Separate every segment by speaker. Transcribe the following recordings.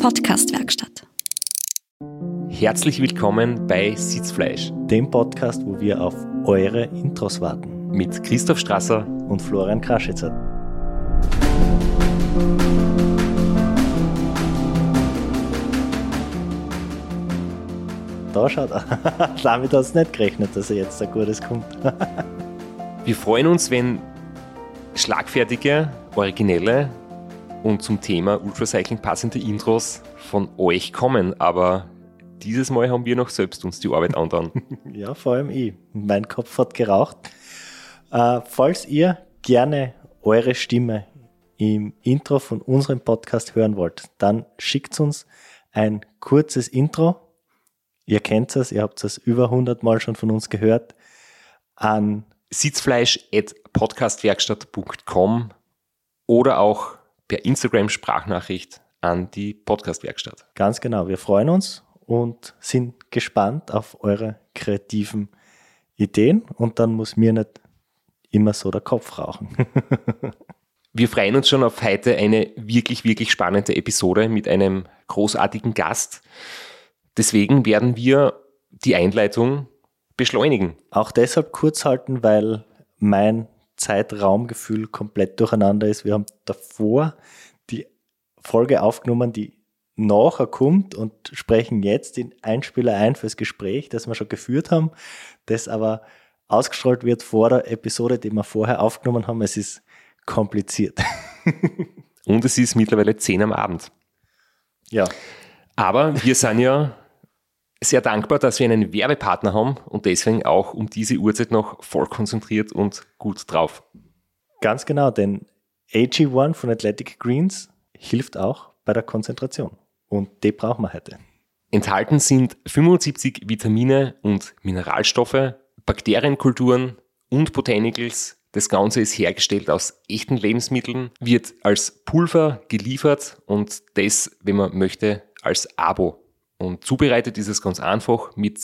Speaker 1: Podcastwerkstatt.
Speaker 2: Herzlich willkommen bei Sitzfleisch,
Speaker 3: dem Podcast, wo wir auf eure Intros warten.
Speaker 2: Mit Christoph Strasser
Speaker 3: und Florian Kraschitzer. Da schaut, damit hast du nicht gerechnet, dass er jetzt ein gutes kommt.
Speaker 2: wir freuen uns, wenn schlagfertige, originelle und zum Thema Ultracycling passende Intros von euch kommen, aber dieses Mal haben wir noch selbst uns die Arbeit andern.
Speaker 3: ja, vor allem ich. Mein Kopf hat geraucht. Äh, falls ihr gerne eure Stimme im Intro von unserem Podcast hören wollt, dann schickt uns ein kurzes Intro. Ihr kennt es, ihr habt es über 100 Mal schon von uns gehört. An
Speaker 2: sitzfleisch.podcastwerkstatt.com oder auch per Instagram-Sprachnachricht an die Podcastwerkstatt.
Speaker 3: Ganz genau, wir freuen uns und sind gespannt auf eure kreativen Ideen und dann muss mir nicht immer so der Kopf rauchen.
Speaker 2: wir freuen uns schon auf heute eine wirklich, wirklich spannende Episode mit einem großartigen Gast. Deswegen werden wir die Einleitung beschleunigen.
Speaker 3: Auch deshalb kurz halten, weil mein Zeitraumgefühl komplett durcheinander ist. Wir haben davor die Folge aufgenommen, die nachher kommt und sprechen jetzt den Einspieler ein fürs Gespräch, das wir schon geführt haben, das aber ausgestrahlt wird vor der Episode, die wir vorher aufgenommen haben. Es ist kompliziert.
Speaker 2: und es ist mittlerweile 10 am Abend.
Speaker 3: Ja.
Speaker 2: Aber wir sind ja sehr dankbar, dass wir einen Werbepartner haben und deswegen auch um diese Uhrzeit noch voll konzentriert und gut drauf.
Speaker 3: Ganz genau, denn AG1 von Athletic Greens hilft auch bei der Konzentration und die brauchen wir heute.
Speaker 2: Enthalten sind 75 Vitamine und Mineralstoffe, Bakterienkulturen und Botanicals. Das Ganze ist hergestellt aus echten Lebensmitteln, wird als Pulver geliefert und das, wenn man möchte, als Abo und zubereitet ist es ganz einfach mit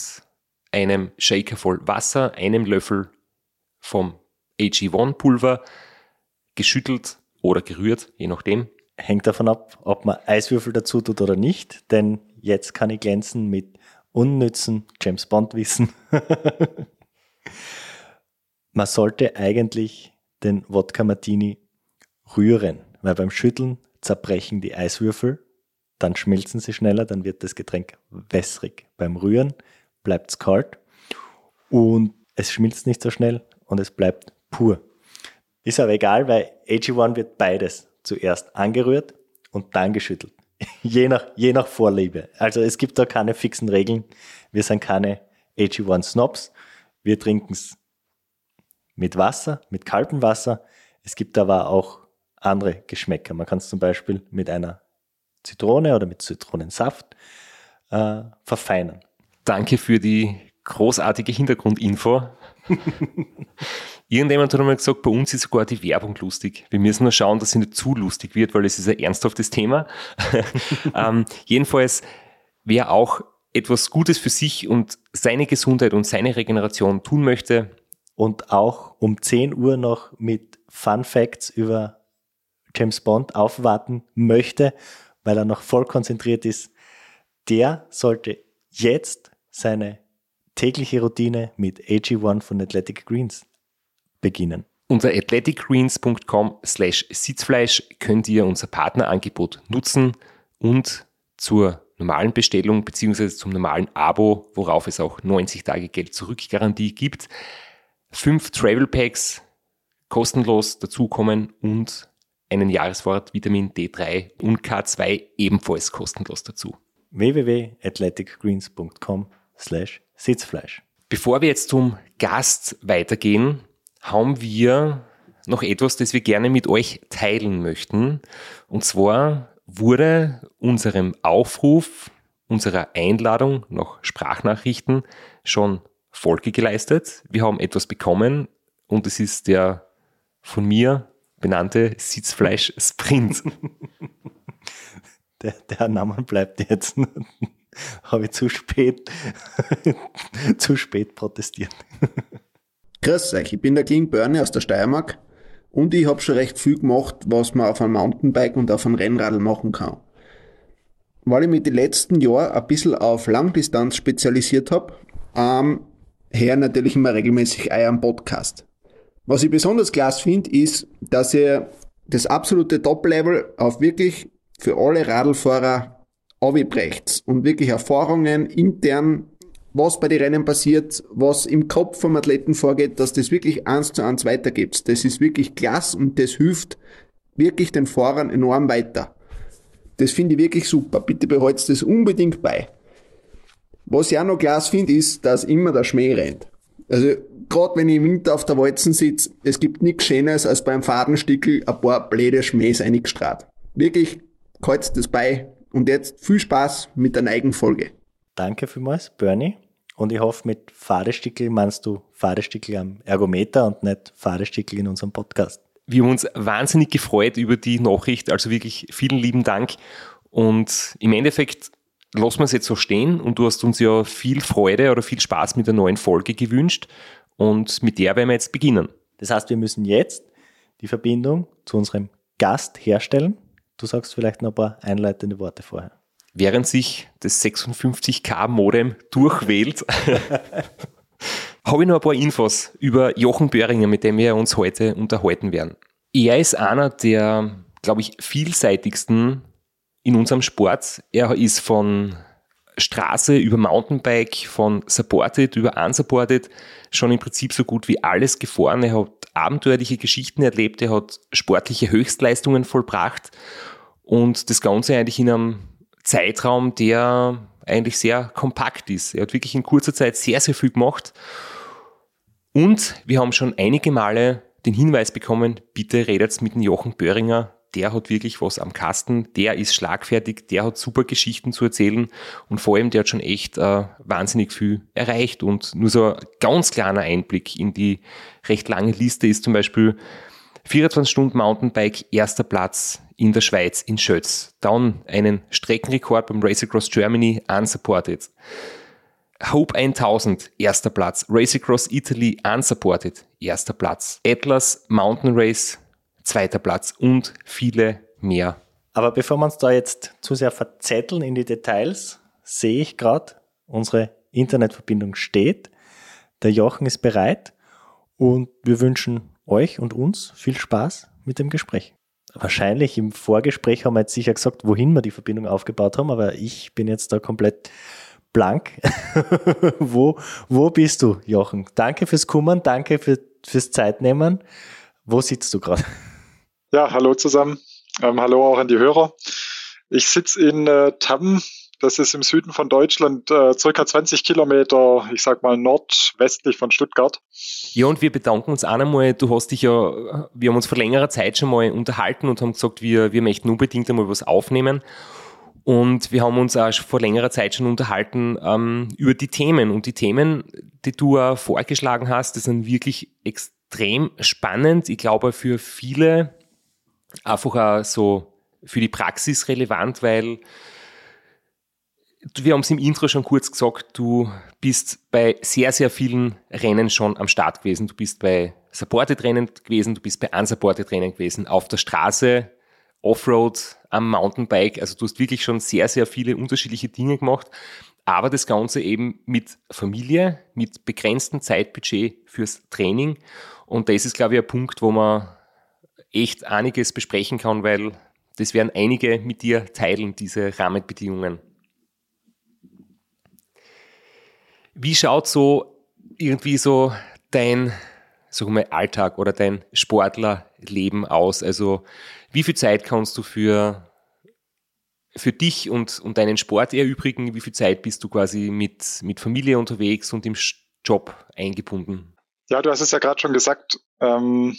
Speaker 2: einem Shaker voll Wasser, einem Löffel vom AG1 Pulver, geschüttelt oder gerührt, je nachdem.
Speaker 3: Hängt davon ab, ob man Eiswürfel dazu tut oder nicht, denn jetzt kann ich glänzen mit unnützen James Bond Wissen. man sollte eigentlich den Wodka Martini rühren, weil beim Schütteln zerbrechen die Eiswürfel dann schmilzen sie schneller, dann wird das Getränk wässrig. Beim Rühren bleibt es kalt und es schmilzt nicht so schnell und es bleibt pur. Ist aber egal, weil AG1 wird beides zuerst angerührt und dann geschüttelt. je, nach, je nach Vorliebe. Also es gibt da keine fixen Regeln. Wir sind keine AG1 Snobs. Wir trinken es mit Wasser, mit kaltem Wasser. Es gibt aber auch andere Geschmäcker. Man kann es zum Beispiel mit einer Zitrone oder mit Zitronensaft äh, verfeinern.
Speaker 2: Danke für die großartige Hintergrundinfo. Irgendjemand hat einmal gesagt, bei uns ist sogar die Werbung lustig. Wir müssen nur schauen, dass sie nicht zu lustig wird, weil es ist ein ernsthaftes Thema. ähm, jedenfalls, wer auch etwas Gutes für sich und seine Gesundheit und seine Regeneration tun möchte.
Speaker 3: Und auch um 10 Uhr noch mit Fun Facts über James Bond aufwarten möchte weil er noch voll konzentriert ist, der sollte jetzt seine tägliche Routine mit AG1 von Athletic Greens beginnen.
Speaker 2: Unter athleticgreens.com slash Sitzfleisch könnt ihr unser Partnerangebot nutzen und zur normalen Bestellung bzw. zum normalen Abo, worauf es auch 90 Tage Geld zurückgarantie gibt, fünf Travel Packs kostenlos dazukommen und einen Jahresvorrat Vitamin D3 und K2 ebenfalls kostenlos dazu.
Speaker 3: www.athleticgreens.com slash Sitzfleisch.
Speaker 2: Bevor wir jetzt zum Gast weitergehen, haben wir noch etwas, das wir gerne mit euch teilen möchten. Und zwar wurde unserem Aufruf, unserer Einladung nach Sprachnachrichten schon Folge geleistet. Wir haben etwas bekommen und es ist der von mir benannte Sitzfleisch Sprint.
Speaker 3: Der, der Name bleibt jetzt. Habe ich zu spät, zu spät protestiert.
Speaker 4: Grüß euch, ich bin der King Bernie aus der Steiermark und ich habe schon recht viel gemacht, was man auf einem Mountainbike und auf einem Rennradl machen kann. weil ich mich die letzten Jahre ein bisschen auf Langdistanz spezialisiert habe, ähm, her natürlich immer regelmäßig euren Podcast. Was ich besonders klasse finde, ist, dass ihr das absolute Top-Level auf wirklich für alle Radlfahrer aufbrecht und wirklich Erfahrungen intern, was bei den Rennen passiert, was im Kopf vom Athleten vorgeht, dass das wirklich eins zu eins weitergibt. Das ist wirklich klasse und das hilft wirklich den Fahrern enorm weiter. Das finde ich wirklich super. Bitte behaltet das unbedingt bei. Was ich auch noch klasse finde, ist, dass immer der Schmäh rennt. Also, gerade wenn ich im Winter auf der Walzen sitze, es gibt nichts Schönes, als beim Fadenstickel ein paar blöde Schmähs eingestrahlt. Wirklich, haltet das bei. Und jetzt viel Spaß mit der neigen Folge.
Speaker 3: Danke vielmals, Bernie. Und ich hoffe, mit Fadestickel meinst du Fadestickel am Ergometer und nicht Fadestickel in unserem Podcast.
Speaker 2: Wir haben uns wahnsinnig gefreut über die Nachricht, also wirklich vielen lieben Dank. Und im Endeffekt lassen wir es jetzt so stehen und du hast uns ja viel Freude oder viel Spaß mit der neuen Folge gewünscht und mit der werden wir jetzt beginnen.
Speaker 3: Das heißt, wir müssen jetzt die Verbindung zu unserem Gast herstellen. Du sagst vielleicht noch ein paar einleitende Worte vorher.
Speaker 2: Während sich das 56K Modem durchwählt, habe ich noch ein paar Infos über Jochen Böhringer, mit dem wir uns heute unterhalten werden. Er ist einer der, glaube ich, vielseitigsten in unserem Sport. Er ist von Straße über Mountainbike, von Supported über Unsupported schon im Prinzip so gut wie alles gefahren. Er hat abenteuerliche Geschichten erlebt, er hat sportliche Höchstleistungen vollbracht und das Ganze eigentlich in einem Zeitraum, der eigentlich sehr kompakt ist. Er hat wirklich in kurzer Zeit sehr, sehr viel gemacht. Und wir haben schon einige Male den Hinweis bekommen, bitte redet mit dem Jochen Böhringer der hat wirklich was am Kasten, der ist schlagfertig, der hat super Geschichten zu erzählen und vor allem der hat schon echt äh, wahnsinnig viel erreicht und nur so ein ganz kleiner Einblick in die recht lange Liste ist zum Beispiel 24 Stunden Mountainbike, erster Platz in der Schweiz, in Schötz. Dann einen Streckenrekord beim Race Across Germany, unsupported. Hope 1000, erster Platz. Race Across Italy, unsupported, erster Platz. Atlas Mountain Race, zweiter Platz und viele mehr.
Speaker 3: Aber bevor wir uns da jetzt zu sehr verzetteln in die Details, sehe ich gerade, unsere Internetverbindung steht. Der Jochen ist bereit und wir wünschen euch und uns viel Spaß mit dem Gespräch. Wahrscheinlich im Vorgespräch haben wir jetzt sicher gesagt, wohin wir die Verbindung aufgebaut haben, aber ich bin jetzt da komplett blank. wo, wo bist du, Jochen? Danke fürs Kummern, danke für, fürs Zeitnehmen. Wo sitzt du gerade?
Speaker 1: Ja, hallo zusammen. Ähm, hallo auch an die Hörer. Ich sitze in äh, Tamm, das ist im Süden von Deutschland, äh, circa 20 Kilometer, ich sag mal nordwestlich von Stuttgart.
Speaker 2: Ja, und wir bedanken uns auch einmal. Du hast dich ja, wir haben uns vor längerer Zeit schon mal unterhalten und haben gesagt, wir, wir möchten unbedingt einmal was aufnehmen. Und wir haben uns auch vor längerer Zeit schon unterhalten ähm, über die Themen. Und die Themen, die du äh, vorgeschlagen hast, die sind wirklich extrem spannend. Ich glaube, für viele einfach auch so für die Praxis relevant, weil wir haben es im Intro schon kurz gesagt, du bist bei sehr, sehr vielen Rennen schon am Start gewesen. Du bist bei Supported-Rennen gewesen, du bist bei Unsupported-Rennen gewesen, auf der Straße, Offroad, am Mountainbike. Also du hast wirklich schon sehr, sehr viele unterschiedliche Dinge gemacht. Aber das Ganze eben mit Familie, mit begrenztem Zeitbudget fürs Training. Und das ist, glaube ich, ein Punkt, wo man echt einiges besprechen kann, weil das werden einige mit dir teilen, diese Rahmenbedingungen. Wie schaut so irgendwie so dein sag mal, Alltag oder dein Sportlerleben aus? Also wie viel Zeit kannst du für, für dich und, und deinen Sport erübrigen? Wie viel Zeit bist du quasi mit, mit Familie unterwegs und im Job eingebunden?
Speaker 1: Ja, du hast es ja gerade schon gesagt. Ähm,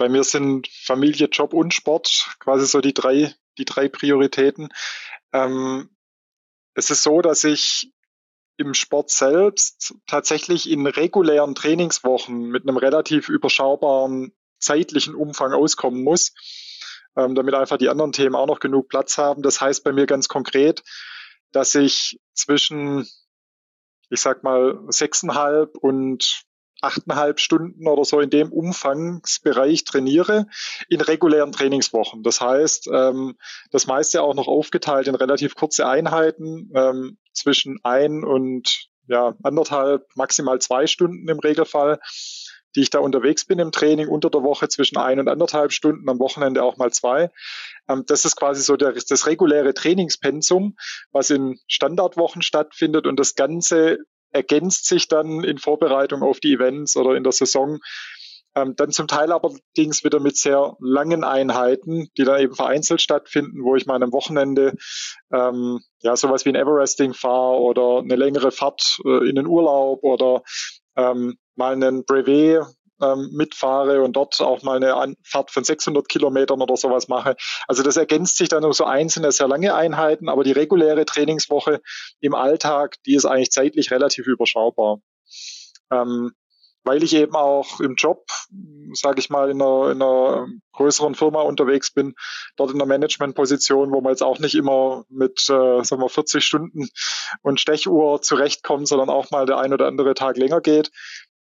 Speaker 1: bei mir sind Familie, Job und Sport quasi so die drei, die drei Prioritäten. Ähm, es ist so, dass ich im Sport selbst tatsächlich in regulären Trainingswochen mit einem relativ überschaubaren zeitlichen Umfang auskommen muss, ähm, damit einfach die anderen Themen auch noch genug Platz haben. Das heißt bei mir ganz konkret, dass ich zwischen, ich sag mal, sechseinhalb und achteinhalb Stunden oder so in dem Umfangsbereich trainiere in regulären Trainingswochen. Das heißt, ähm, das meiste auch noch aufgeteilt in relativ kurze Einheiten ähm, zwischen ein und ja, anderthalb, maximal zwei Stunden im Regelfall, die ich da unterwegs bin im Training unter der Woche zwischen ein und anderthalb Stunden, am Wochenende auch mal zwei. Ähm, das ist quasi so der, das reguläre Trainingspensum, was in Standardwochen stattfindet und das Ganze ergänzt sich dann in Vorbereitung auf die Events oder in der Saison. Ähm, dann zum Teil allerdings wieder mit sehr langen Einheiten, die dann eben vereinzelt stattfinden, wo ich mal am Wochenende ähm, ja sowas wie ein Everesting fahre oder eine längere Fahrt äh, in den Urlaub oder ähm, mal einen Brevet ähm, mitfahre und dort auch mal eine Fahrt von 600 Kilometern oder sowas mache. Also das ergänzt sich dann um so einzelne sehr lange Einheiten, aber die reguläre Trainingswoche im Alltag, die ist eigentlich zeitlich relativ überschaubar. Ähm, weil ich eben auch im Job, sage ich mal, in einer, in einer größeren Firma unterwegs bin, dort in einer Managementposition, wo man jetzt auch nicht immer mit äh, sagen wir 40 Stunden und Stechuhr zurechtkommt, sondern auch mal der ein oder andere Tag länger geht.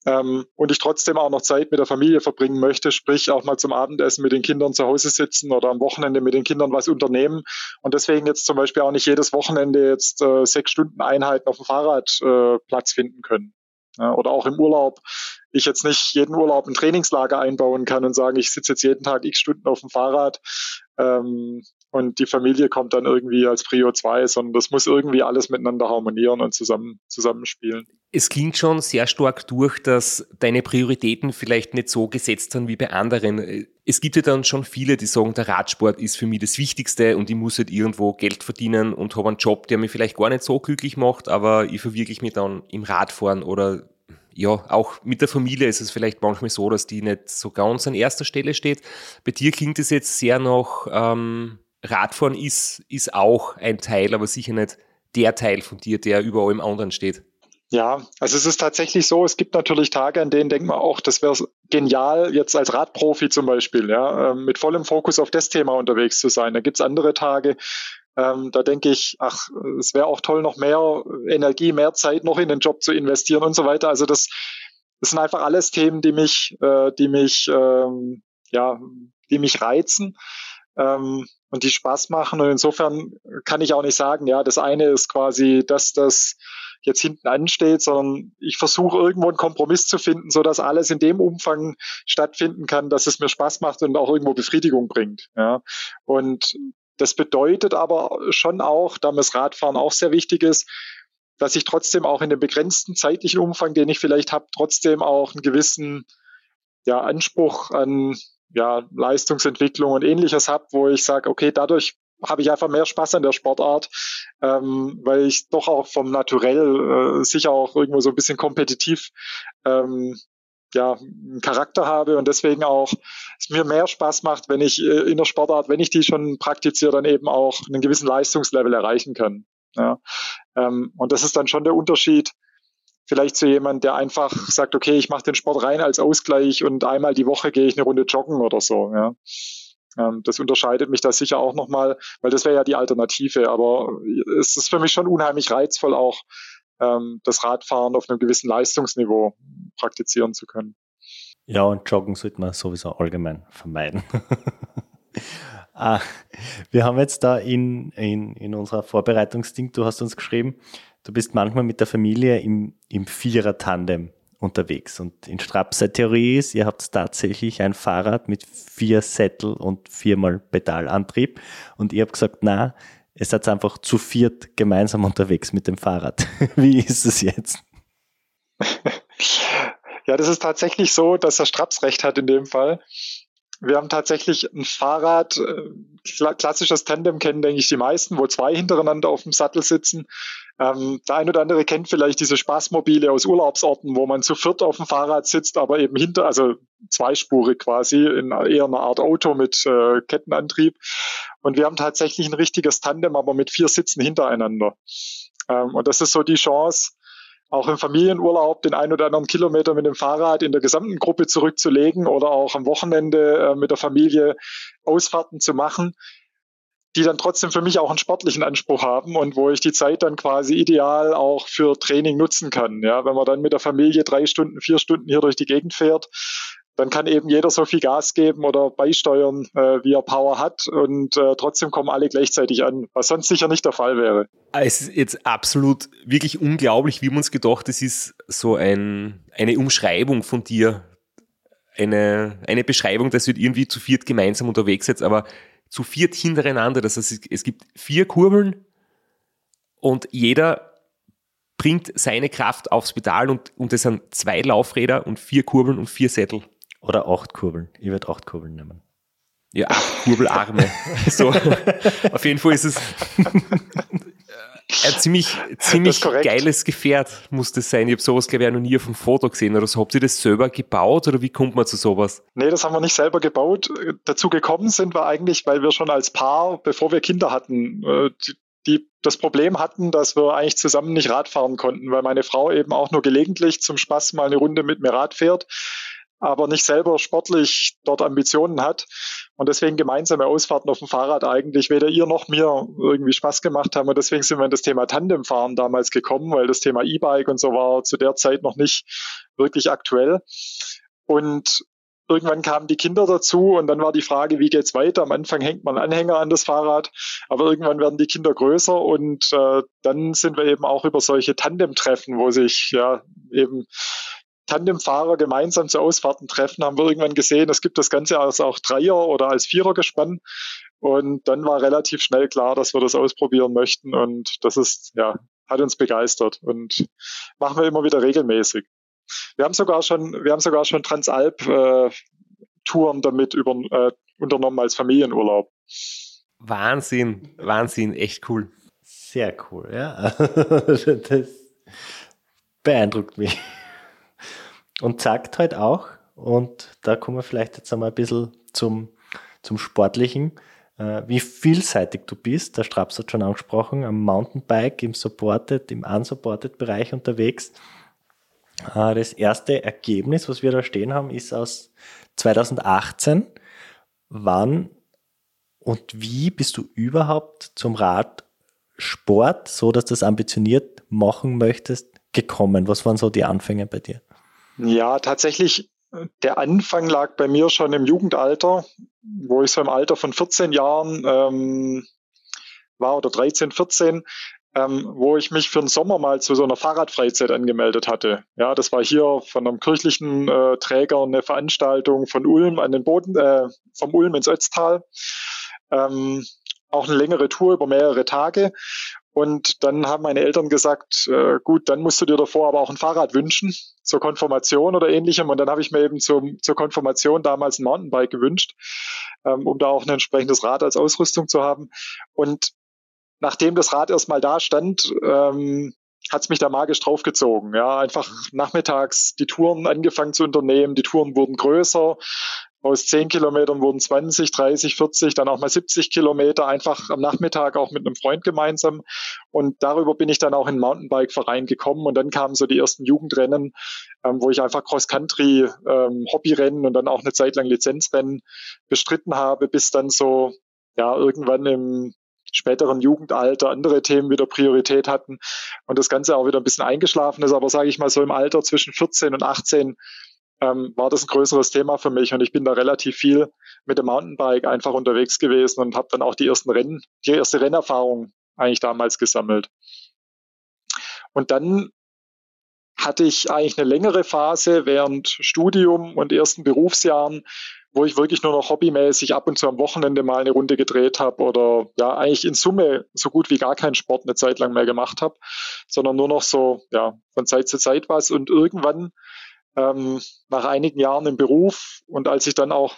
Speaker 1: Ähm, und ich trotzdem auch noch Zeit mit der Familie verbringen möchte, sprich auch mal zum Abendessen mit den Kindern zu Hause sitzen oder am Wochenende mit den Kindern was unternehmen und deswegen jetzt zum Beispiel auch nicht jedes Wochenende jetzt äh, sechs Stunden Einheiten auf dem Fahrrad äh, Platz finden können. Ja, oder auch im Urlaub ich jetzt nicht jeden Urlaub ein Trainingslager einbauen kann und sagen, ich sitze jetzt jeden Tag x Stunden auf dem Fahrrad ähm, und die Familie kommt dann irgendwie als Prio 2, sondern das muss irgendwie alles miteinander harmonieren und zusammen, zusammenspielen.
Speaker 2: Es klingt schon sehr stark durch, dass deine Prioritäten vielleicht nicht so gesetzt sind wie bei anderen. Es gibt ja dann schon viele, die sagen, der Radsport ist für mich das Wichtigste und ich muss halt irgendwo Geld verdienen und habe einen Job, der mich vielleicht gar nicht so glücklich macht, aber ich verwirkliche mich dann im Radfahren oder ja, auch mit der Familie ist es vielleicht manchmal so, dass die nicht so ganz an erster Stelle steht. Bei dir klingt es jetzt sehr noch, ähm, Radfahren ist, ist auch ein Teil, aber sicher nicht der Teil von dir, der über allem anderen steht.
Speaker 1: Ja, also es ist tatsächlich so, es gibt natürlich Tage, an denen denkt man auch, das wäre genial, jetzt als Radprofi zum Beispiel, ja, ähm, mit vollem Fokus auf das Thema unterwegs zu sein. Da gibt's andere Tage, ähm, da denke ich, ach, es wäre auch toll, noch mehr Energie, mehr Zeit noch in den Job zu investieren und so weiter. Also das, das sind einfach alles Themen, die mich, äh, die mich, ähm, ja, die mich reizen ähm, und die Spaß machen. Und insofern kann ich auch nicht sagen, ja, das eine ist quasi das, das jetzt hinten ansteht, sondern ich versuche irgendwo einen Kompromiss zu finden, so dass alles in dem Umfang stattfinden kann, dass es mir Spaß macht und auch irgendwo Befriedigung bringt. Ja. Und das bedeutet aber schon auch, da mir das Radfahren auch sehr wichtig ist, dass ich trotzdem auch in dem begrenzten zeitlichen Umfang, den ich vielleicht habe, trotzdem auch einen gewissen ja, Anspruch an ja, Leistungsentwicklung und ähnliches habe, wo ich sage, okay, dadurch habe ich einfach mehr Spaß an der Sportart, ähm, weil ich doch auch vom Naturell äh, sicher auch irgendwo so ein bisschen kompetitiv ähm, ja, einen Charakter habe und deswegen auch es mir mehr Spaß macht, wenn ich äh, in der Sportart, wenn ich die schon praktiziere, dann eben auch einen gewissen Leistungslevel erreichen kann. Ja. Ähm, und das ist dann schon der Unterschied, vielleicht zu jemand, der einfach sagt, okay, ich mache den Sport rein als Ausgleich und einmal die Woche gehe ich eine Runde joggen oder so. Ja. Ähm, das unterscheidet mich da sicher auch nochmal, weil das wäre ja die Alternative. Aber es ist für mich schon unheimlich reizvoll, auch ähm, das Radfahren auf einem gewissen Leistungsniveau praktizieren zu können.
Speaker 3: Ja, und Joggen sollte man sowieso allgemein vermeiden. ah, wir haben jetzt da in, in, in unserer Vorbereitungsding, du hast uns geschrieben, du bist manchmal mit der Familie im, im Vierer-Tandem unterwegs. Und in Strapser Theorie ist, ihr habt tatsächlich ein Fahrrad mit vier Sättel und viermal Pedalantrieb. Und ihr habt gesagt, na, ihr seid einfach zu viert gemeinsam unterwegs mit dem Fahrrad. Wie ist es jetzt?
Speaker 1: Ja, das ist tatsächlich so, dass er Straps recht hat in dem Fall. Wir haben tatsächlich ein Fahrrad, äh, klassisches Tandem kennen, denke ich, die meisten, wo zwei hintereinander auf dem Sattel sitzen. Ähm, der ein oder andere kennt vielleicht diese Spaßmobile aus Urlaubsorten, wo man zu viert auf dem Fahrrad sitzt, aber eben hinter, also zweispurig quasi, in eher einer Art Auto mit äh, Kettenantrieb. Und wir haben tatsächlich ein richtiges Tandem, aber mit vier Sitzen hintereinander. Ähm, und das ist so die Chance, auch im Familienurlaub den ein oder anderen Kilometer mit dem Fahrrad in der gesamten Gruppe zurückzulegen oder auch am Wochenende äh, mit der Familie Ausfahrten zu machen. Die dann trotzdem für mich auch einen sportlichen Anspruch haben und wo ich die Zeit dann quasi ideal auch für Training nutzen kann. Ja, wenn man dann mit der Familie drei Stunden, vier Stunden hier durch die Gegend fährt, dann kann eben jeder so viel Gas geben oder beisteuern, äh, wie er Power hat und äh, trotzdem kommen alle gleichzeitig an, was sonst sicher nicht der Fall wäre.
Speaker 2: Es ist jetzt absolut wirklich unglaublich, wie man es gedacht, es ist so ein, eine Umschreibung von dir, eine, eine Beschreibung, dass ihr irgendwie zu viert gemeinsam unterwegs seid, aber zu viert hintereinander. Das heißt, es gibt vier Kurbeln und jeder bringt seine Kraft aufs Pedal und, und es sind zwei Laufräder und vier Kurbeln und vier Sättel.
Speaker 3: Oder acht Kurbeln. Ich würde acht Kurbeln nehmen.
Speaker 2: Ja, acht Kurbelarme. so. Auf jeden Fall ist es ein ziemlich, ziemlich geiles Gefährt, muss das sein. Ich habe sowas, glaube ich, noch nie auf einem Foto gesehen oder so. Habt ihr das selber gebaut oder wie kommt man zu sowas?
Speaker 1: Nee, das haben wir nicht selber gebaut. Dazu gekommen sind wir eigentlich, weil wir schon als Paar, bevor wir Kinder hatten, äh, die, die das Problem hatten, dass wir eigentlich zusammen nicht Rad fahren konnten, weil meine Frau eben auch nur gelegentlich zum Spaß mal eine Runde mit mir Rad fährt aber nicht selber sportlich dort Ambitionen hat und deswegen gemeinsame Ausfahrten auf dem Fahrrad eigentlich weder ihr noch mir irgendwie Spaß gemacht haben und deswegen sind wir in das Thema Tandemfahren damals gekommen, weil das Thema E-Bike und so war zu der Zeit noch nicht wirklich aktuell und Irgendwann kamen die Kinder dazu und dann war die Frage, wie geht's weiter? Am Anfang hängt man Anhänger an das Fahrrad, aber irgendwann werden die Kinder größer und äh, dann sind wir eben auch über solche Tandem-Treffen, wo sich ja eben Tandemfahrer gemeinsam zu Ausfahrten treffen, haben wir irgendwann gesehen, es gibt das Ganze als auch Dreier- oder als Vierergespann. Und dann war relativ schnell klar, dass wir das ausprobieren möchten. Und das ist, ja, hat uns begeistert und machen wir immer wieder regelmäßig. Wir haben sogar schon, wir haben sogar schon Transalp äh, Touren damit über, äh, unternommen als Familienurlaub.
Speaker 2: Wahnsinn, Wahnsinn, echt cool.
Speaker 3: Sehr cool, ja. das beeindruckt mich und sagt halt auch, und da kommen wir vielleicht jetzt einmal ein bisschen zum, zum Sportlichen, äh, wie vielseitig du bist. Der Straps hat schon angesprochen, am Mountainbike, im Supported, im Unsupported Bereich unterwegs. Äh, das erste Ergebnis, was wir da stehen haben, ist aus 2018. Wann und wie bist du überhaupt zum Radsport, so dass du das ambitioniert machen möchtest, gekommen? Was waren so die Anfänge bei dir?
Speaker 1: Ja, tatsächlich, der Anfang lag bei mir schon im Jugendalter, wo ich so im Alter von 14 Jahren ähm, war oder 13, 14, ähm, wo ich mich für den Sommer mal zu so einer Fahrradfreizeit angemeldet hatte. Ja, das war hier von einem kirchlichen äh, Träger eine Veranstaltung von Ulm an den Boden, äh, vom Ulm ins Ötztal. Ähm, auch eine längere Tour über mehrere Tage. Und dann haben meine Eltern gesagt, äh, gut, dann musst du dir davor aber auch ein Fahrrad wünschen, zur Konfirmation oder ähnlichem. Und dann habe ich mir eben zum, zur Konfirmation damals ein Mountainbike gewünscht, ähm, um da auch ein entsprechendes Rad als Ausrüstung zu haben. Und nachdem das Rad erstmal da stand, ähm, hat es mich da magisch draufgezogen. Ja, einfach nachmittags die Touren angefangen zu unternehmen. Die Touren wurden größer. Aus 10 Kilometern wurden 20, 30, 40, dann auch mal 70 Kilometer, einfach am Nachmittag auch mit einem Freund gemeinsam. Und darüber bin ich dann auch in den Mountainbike-Verein gekommen. Und dann kamen so die ersten Jugendrennen, ähm, wo ich einfach Cross-Country, ähm, Hobbyrennen und dann auch eine Zeit lang Lizenzrennen bestritten habe, bis dann so, ja, irgendwann im späteren Jugendalter andere Themen wieder Priorität hatten und das Ganze auch wieder ein bisschen eingeschlafen ist. Aber sage ich mal so im Alter zwischen 14 und 18 ähm, war das ein größeres Thema für mich und ich bin da relativ viel mit dem Mountainbike einfach unterwegs gewesen und habe dann auch die ersten Rennen, die erste Rennerfahrung eigentlich damals gesammelt. Und dann hatte ich eigentlich eine längere Phase während Studium und ersten Berufsjahren, wo ich wirklich nur noch hobbymäßig ab und zu am Wochenende mal eine Runde gedreht habe oder ja eigentlich in Summe so gut wie gar keinen Sport eine Zeit lang mehr gemacht habe, sondern nur noch so ja von Zeit zu Zeit was und irgendwann ähm, nach einigen Jahren im Beruf und als ich dann auch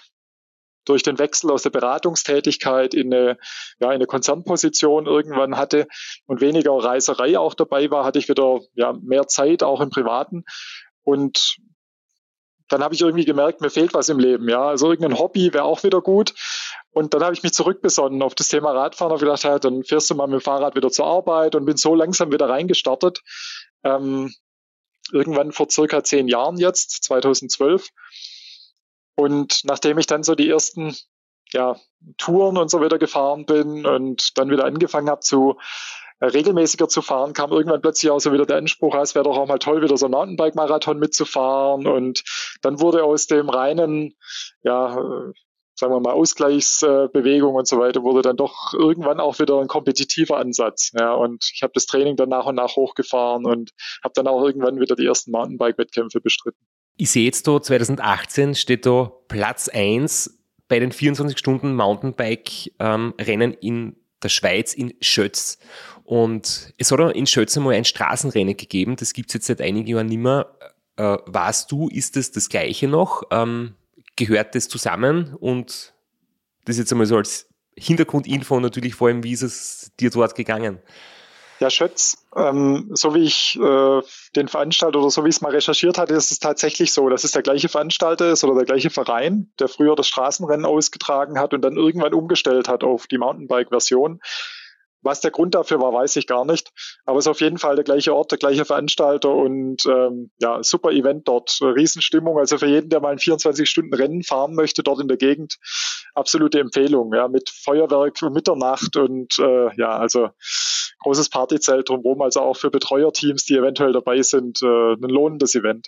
Speaker 1: durch den Wechsel aus der Beratungstätigkeit in eine, ja, in eine Konzernposition irgendwann hatte und weniger Reiserei auch dabei war, hatte ich wieder ja, mehr Zeit auch im Privaten. Und dann habe ich irgendwie gemerkt, mir fehlt was im Leben. Ja, also irgendein Hobby wäre auch wieder gut. Und dann habe ich mich zurückbesonnen auf das Thema Radfahren und gedacht, ja, dann fährst du mal mit dem Fahrrad wieder zur Arbeit und bin so langsam wieder reingestartet. Ähm, irgendwann vor circa zehn Jahren jetzt, 2012. Und nachdem ich dann so die ersten ja, Touren und so wieder gefahren bin und dann wieder angefangen habe zu äh, regelmäßiger zu fahren, kam irgendwann plötzlich auch so wieder der Anspruch, es wäre doch auch mal toll, wieder so einen Mountainbike-Marathon mitzufahren. Und dann wurde aus dem reinen, ja, äh, sagen wir mal, Ausgleichsbewegung und so weiter, wurde dann doch irgendwann auch wieder ein kompetitiver Ansatz. Ja, und ich habe das Training dann nach und nach hochgefahren und habe dann auch irgendwann wieder die ersten Mountainbike-Wettkämpfe bestritten.
Speaker 2: Ich sehe jetzt da 2018 steht da Platz 1 bei den 24 Stunden Mountainbike-Rennen ähm, in der Schweiz in Schötz. Und es hat in Schötz einmal ein Straßenrennen gegeben, das gibt es jetzt seit einigen Jahren nicht mehr. Äh, weißt du, ist das das gleiche noch? Ähm, gehört das zusammen? Und das jetzt einmal so als Hintergrundinfo natürlich vor allem, wie ist es dir dort gegangen?
Speaker 1: Ja, Schötz, ähm, so wie ich äh, den Veranstalter oder so wie ich es mal recherchiert hatte, ist es tatsächlich so, dass es der gleiche Veranstalter ist oder der gleiche Verein, der früher das Straßenrennen ausgetragen hat und dann irgendwann umgestellt hat auf die Mountainbike-Version. Was der Grund dafür war, weiß ich gar nicht. Aber es ist auf jeden Fall der gleiche Ort, der gleiche Veranstalter und ähm, ja, super Event dort. Riesenstimmung. Also für jeden, der mal ein 24-Stunden-Rennen fahren möchte, dort in der Gegend, absolute Empfehlung. Ja, mit Feuerwerk um Mitternacht und äh, ja, also großes Partyzelt drumherum. Also auch für Betreuerteams, die eventuell dabei sind, äh, ein lohnendes Event.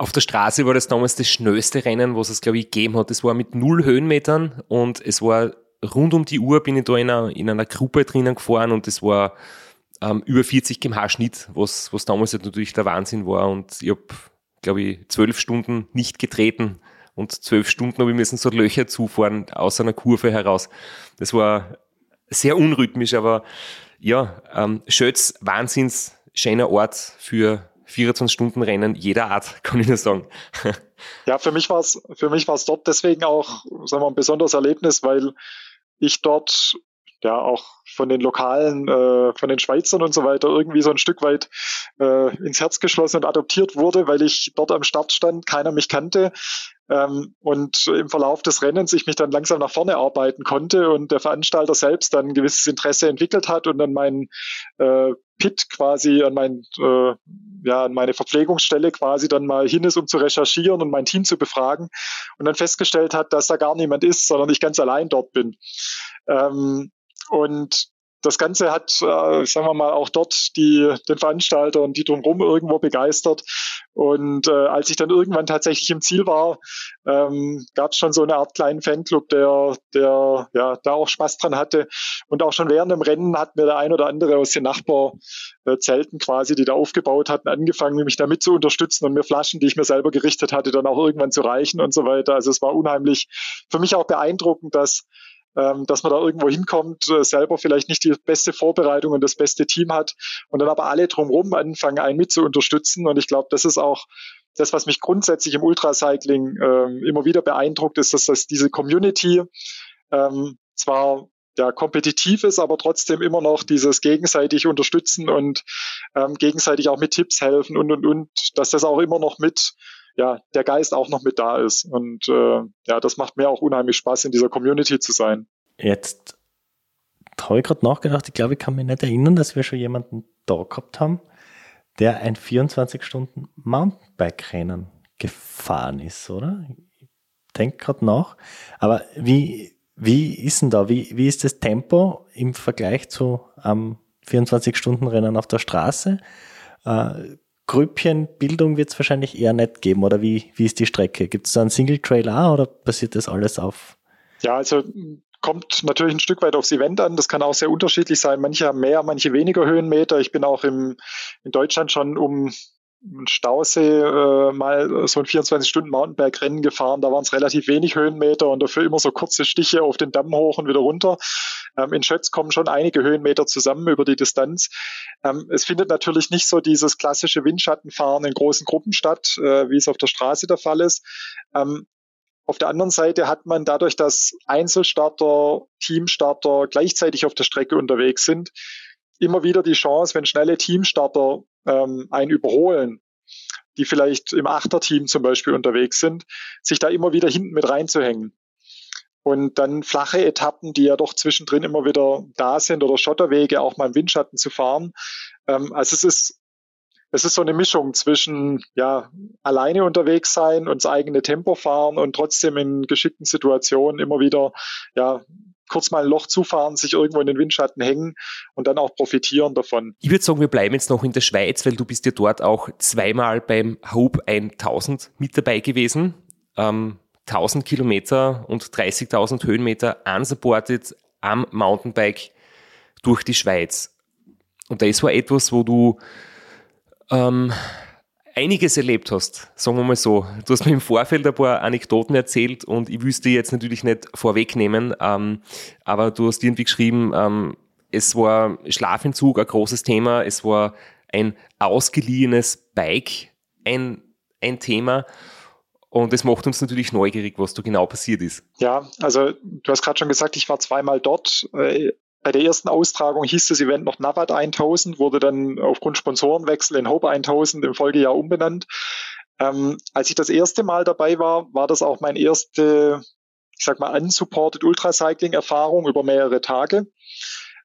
Speaker 2: Auf der Straße war das damals das schnellste Rennen, was es, glaube ich, gegeben hat. Es war mit null Höhenmetern und es war rund um die Uhr bin ich da in einer, in einer Gruppe drinnen gefahren und es war ähm, über 40 km/h Schnitt, was, was damals halt natürlich der Wahnsinn war. Und ich habe, glaube ich, zwölf Stunden nicht getreten und zwölf Stunden habe ich müssen so Löcher zufahren aus einer Kurve heraus. Das war sehr unrhythmisch, aber ja, ähm, Schötz, wahnsinns schöner Ort für 24-Stunden-Rennen jeder Art, kann ich nur sagen.
Speaker 1: ja, für mich war es für mich war es dort deswegen auch, sagen wir, ein besonderes Erlebnis, weil ich dort ja auch von den Lokalen, äh, von den Schweizern und so weiter irgendwie so ein Stück weit äh, ins Herz geschlossen und adoptiert wurde, weil ich dort am Start stand, keiner mich kannte ähm, und im Verlauf des Rennens ich mich dann langsam nach vorne arbeiten konnte und der Veranstalter selbst dann ein gewisses Interesse entwickelt hat und dann mein äh, Pit quasi an mein äh, ja an meine Verpflegungsstelle quasi dann mal hin ist, um zu recherchieren und mein Team zu befragen und dann festgestellt hat, dass da gar niemand ist, sondern ich ganz allein dort bin. Ähm, und das Ganze hat, äh, sagen wir mal, auch dort die, den Veranstalter und die drumherum irgendwo begeistert. Und äh, als ich dann irgendwann tatsächlich im Ziel war, ähm, gab es schon so eine Art kleinen Fanclub, der, der ja da auch Spaß dran hatte. Und auch schon während dem Rennen hat mir der ein oder andere aus den Nachbarzelten quasi, die da aufgebaut hatten, angefangen, mich damit zu unterstützen und mir Flaschen, die ich mir selber gerichtet hatte, dann auch irgendwann zu reichen und so weiter. Also es war unheimlich für mich auch beeindruckend, dass dass man da irgendwo hinkommt, äh, selber vielleicht nicht die beste Vorbereitung und das beste Team hat und dann aber alle drumherum anfangen, einen mit zu unterstützen. Und ich glaube, das ist auch das, was mich grundsätzlich im Ultracycling ähm, immer wieder beeindruckt, ist, dass das diese Community ähm, zwar ja, kompetitiv ist, aber trotzdem immer noch dieses gegenseitig unterstützen und ähm, gegenseitig auch mit Tipps helfen und und und, dass das auch immer noch mit ja, der Geist auch noch mit da ist. Und äh, ja, das macht mir auch unheimlich Spaß, in dieser Community zu sein.
Speaker 3: Jetzt habe ich gerade nachgedacht, ich glaube, ich kann mich nicht erinnern, dass wir schon jemanden da gehabt haben, der ein 24-Stunden-Mountainbike-Rennen gefahren ist, oder? Ich denke gerade nach. Aber wie, wie ist denn da? Wie, wie ist das Tempo im Vergleich zu einem 24-Stunden-Rennen auf der Straße? Äh, Grüppchenbildung wird es wahrscheinlich eher nicht geben, oder wie, wie ist die Strecke? Gibt es da einen Single-Trail auch oder passiert das alles auf?
Speaker 1: Ja, also kommt natürlich ein Stück weit aufs Event an. Das kann auch sehr unterschiedlich sein. Manche haben mehr, manche weniger Höhenmeter. Ich bin auch im, in Deutschland schon um Stausee äh, mal so ein 24-Stunden-Mountainbike-Rennen gefahren. Da waren es relativ wenig Höhenmeter und dafür immer so kurze Stiche auf den Damm hoch und wieder runter. Ähm, in Schötz kommen schon einige Höhenmeter zusammen über die Distanz. Ähm, es findet natürlich nicht so dieses klassische Windschattenfahren in großen Gruppen statt, äh, wie es auf der Straße der Fall ist. Ähm, auf der anderen Seite hat man dadurch, dass Einzelstarter, Teamstarter gleichzeitig auf der Strecke unterwegs sind, immer wieder die Chance, wenn schnelle Teamstarter ähm, einen überholen, die vielleicht im Achterteam zum Beispiel unterwegs sind, sich da immer wieder hinten mit reinzuhängen. Und dann flache Etappen, die ja doch zwischendrin immer wieder da sind oder Schotterwege auch mal im Windschatten zu fahren. Ähm, also es ist es ist so eine Mischung zwischen ja alleine unterwegs sein und das eigene Tempo fahren und trotzdem in geschickten Situationen immer wieder ja kurz mal ein Loch zufahren, sich irgendwo in den Windschatten hängen und dann auch profitieren davon.
Speaker 2: Ich würde sagen, wir bleiben jetzt noch in der Schweiz, weil du bist ja dort auch zweimal beim Hope 1000 mit dabei gewesen. Ähm, 1000 Kilometer und 30.000 Höhenmeter unsupported am Mountainbike durch die Schweiz. Und das war etwas, wo du ähm, einiges erlebt hast, sagen wir mal so. Du hast mir im Vorfeld ein paar Anekdoten erzählt und ich wüsste jetzt natürlich nicht vorwegnehmen, ähm, aber du hast irgendwie geschrieben, ähm, es war Schlafentzug ein großes Thema, es war ein ausgeliehenes Bike ein, ein Thema. Und es macht uns natürlich neugierig, was da genau passiert ist.
Speaker 1: Ja, also du hast gerade schon gesagt, ich war zweimal dort. Bei der ersten Austragung hieß das Event noch Navat 1000, wurde dann aufgrund Sponsorenwechsel in Hope 1000 im Folgejahr umbenannt. Ähm, als ich das erste Mal dabei war, war das auch meine erste, ich sag mal, unsupported Ultracycling-Erfahrung über mehrere Tage.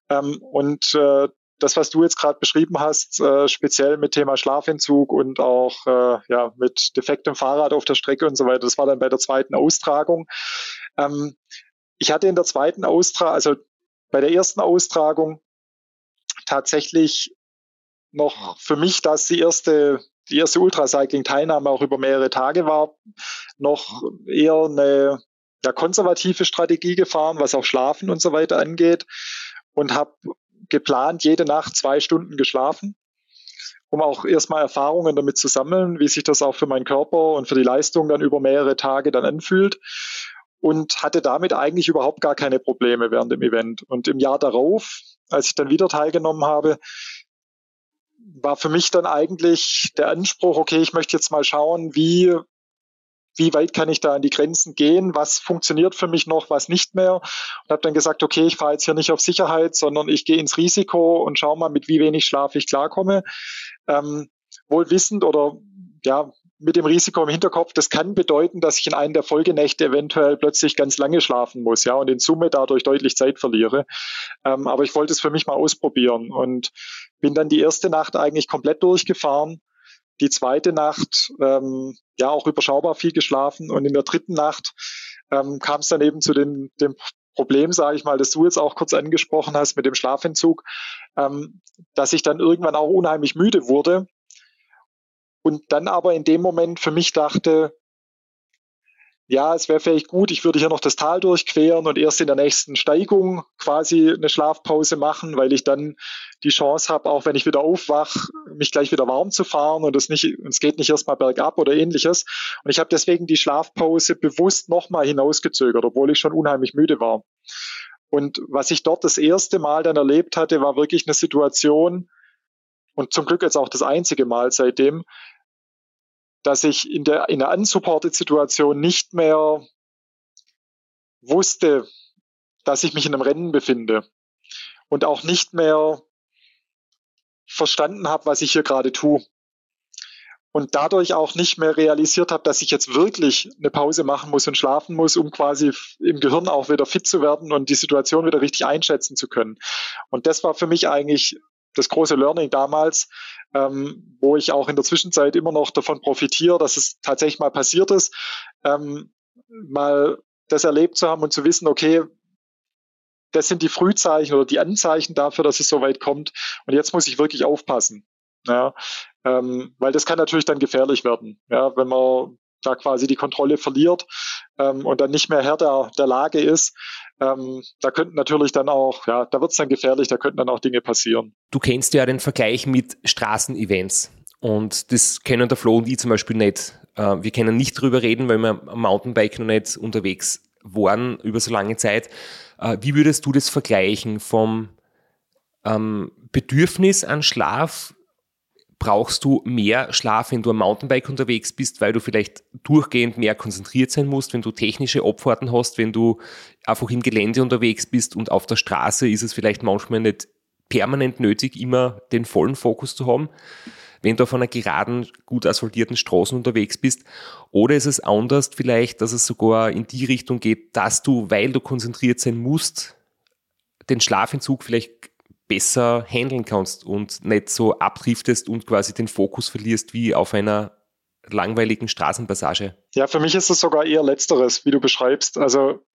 Speaker 1: Ähm, und äh, das, was du jetzt gerade beschrieben hast, äh, speziell mit Thema Schlafentzug und auch äh, ja, mit defektem Fahrrad auf der Strecke und so weiter, das war dann bei der zweiten Austragung. Ähm, ich hatte in der zweiten Austragung, also bei der ersten Austragung tatsächlich noch für mich, dass die erste, die erste Ultracycling-Teilnahme auch über mehrere Tage war, noch eher eine ja, konservative Strategie gefahren, was auch Schlafen und so weiter angeht. Und habe geplant, jede Nacht zwei Stunden geschlafen, um auch erstmal Erfahrungen damit zu sammeln, wie sich das auch für meinen Körper und für die Leistung dann über mehrere Tage dann anfühlt und hatte damit eigentlich überhaupt gar keine Probleme während dem Event. Und im Jahr darauf, als ich dann wieder teilgenommen habe, war für mich dann eigentlich der Anspruch, okay, ich möchte jetzt mal schauen, wie, wie weit kann ich da an die Grenzen gehen, was funktioniert für mich noch, was nicht mehr. Und habe dann gesagt, okay, ich fahre jetzt hier nicht auf Sicherheit, sondern ich gehe ins Risiko und schaue mal, mit wie wenig Schlaf ich klarkomme. Ähm, wohl wissend oder ja, mit dem Risiko im Hinterkopf, das kann bedeuten, dass ich in einen der Folgenächte eventuell plötzlich ganz lange schlafen muss, ja, und in Summe dadurch deutlich Zeit verliere. Ähm, aber ich wollte es für mich mal ausprobieren und bin dann die erste Nacht eigentlich komplett durchgefahren. Die zweite Nacht, ähm, ja, auch überschaubar viel geschlafen und in der dritten Nacht ähm, kam es dann eben zu den, dem Problem, sage ich mal, das du jetzt auch kurz angesprochen hast mit dem Schlafentzug, ähm, dass ich dann irgendwann auch unheimlich müde wurde und dann aber in dem Moment für mich dachte, ja, es wäre vielleicht gut, ich würde hier noch das Tal durchqueren und erst in der nächsten Steigung quasi eine Schlafpause machen, weil ich dann die Chance habe, auch wenn ich wieder aufwach, mich gleich wieder warm zu fahren und es nicht, es geht nicht erstmal bergab oder ähnliches. Und ich habe deswegen die Schlafpause bewusst nochmal hinausgezögert, obwohl ich schon unheimlich müde war. Und was ich dort das erste Mal dann erlebt hatte, war wirklich eine Situation, und zum Glück jetzt auch das einzige Mal seitdem, dass ich in der in einer unsupported-Situation nicht mehr wusste, dass ich mich in einem Rennen befinde und auch nicht mehr verstanden habe, was ich hier gerade tue. Und dadurch auch nicht mehr realisiert habe, dass ich jetzt wirklich eine Pause machen muss und schlafen muss, um quasi im Gehirn auch wieder fit zu werden und die Situation wieder richtig einschätzen zu können. Und das war für mich eigentlich das große Learning damals, ähm, wo ich auch in der Zwischenzeit immer noch davon profitiere, dass es tatsächlich mal passiert ist, ähm, mal das erlebt zu haben und zu wissen, okay, das sind die Frühzeichen oder die Anzeichen dafür, dass es so weit kommt. Und jetzt muss ich wirklich aufpassen. Ja, ähm, weil das kann natürlich dann gefährlich werden, ja, wenn man da quasi die Kontrolle verliert ähm, und dann nicht mehr Herr der, der Lage ist. Ähm, da könnten natürlich dann auch, ja, da wird es dann gefährlich, da könnten dann auch Dinge passieren.
Speaker 2: Du kennst ja den Vergleich mit Straßenevents. Und das kennen der Flo und ich zum Beispiel nicht. Äh, wir können nicht drüber reden, weil wir am Mountainbike noch nicht unterwegs waren über so lange Zeit. Äh, wie würdest du das vergleichen vom ähm, Bedürfnis an Schlaf brauchst du mehr Schlaf, wenn du am Mountainbike unterwegs bist, weil du vielleicht durchgehend mehr konzentriert sein musst, wenn du technische Abfahrten hast, wenn du einfach im Gelände unterwegs bist und auf der Straße ist es vielleicht manchmal nicht permanent nötig, immer den vollen Fokus zu haben, wenn du auf einer geraden, gut asphaltierten Straße unterwegs bist. Oder ist es anders vielleicht, dass es sogar in die Richtung geht, dass du, weil du konzentriert sein musst, den Schlafentzug vielleicht besser handeln kannst und nicht so abdriftest und quasi den Fokus verlierst wie auf einer langweiligen Straßenpassage.
Speaker 1: Ja, für mich ist es sogar eher letzteres, wie du beschreibst. Also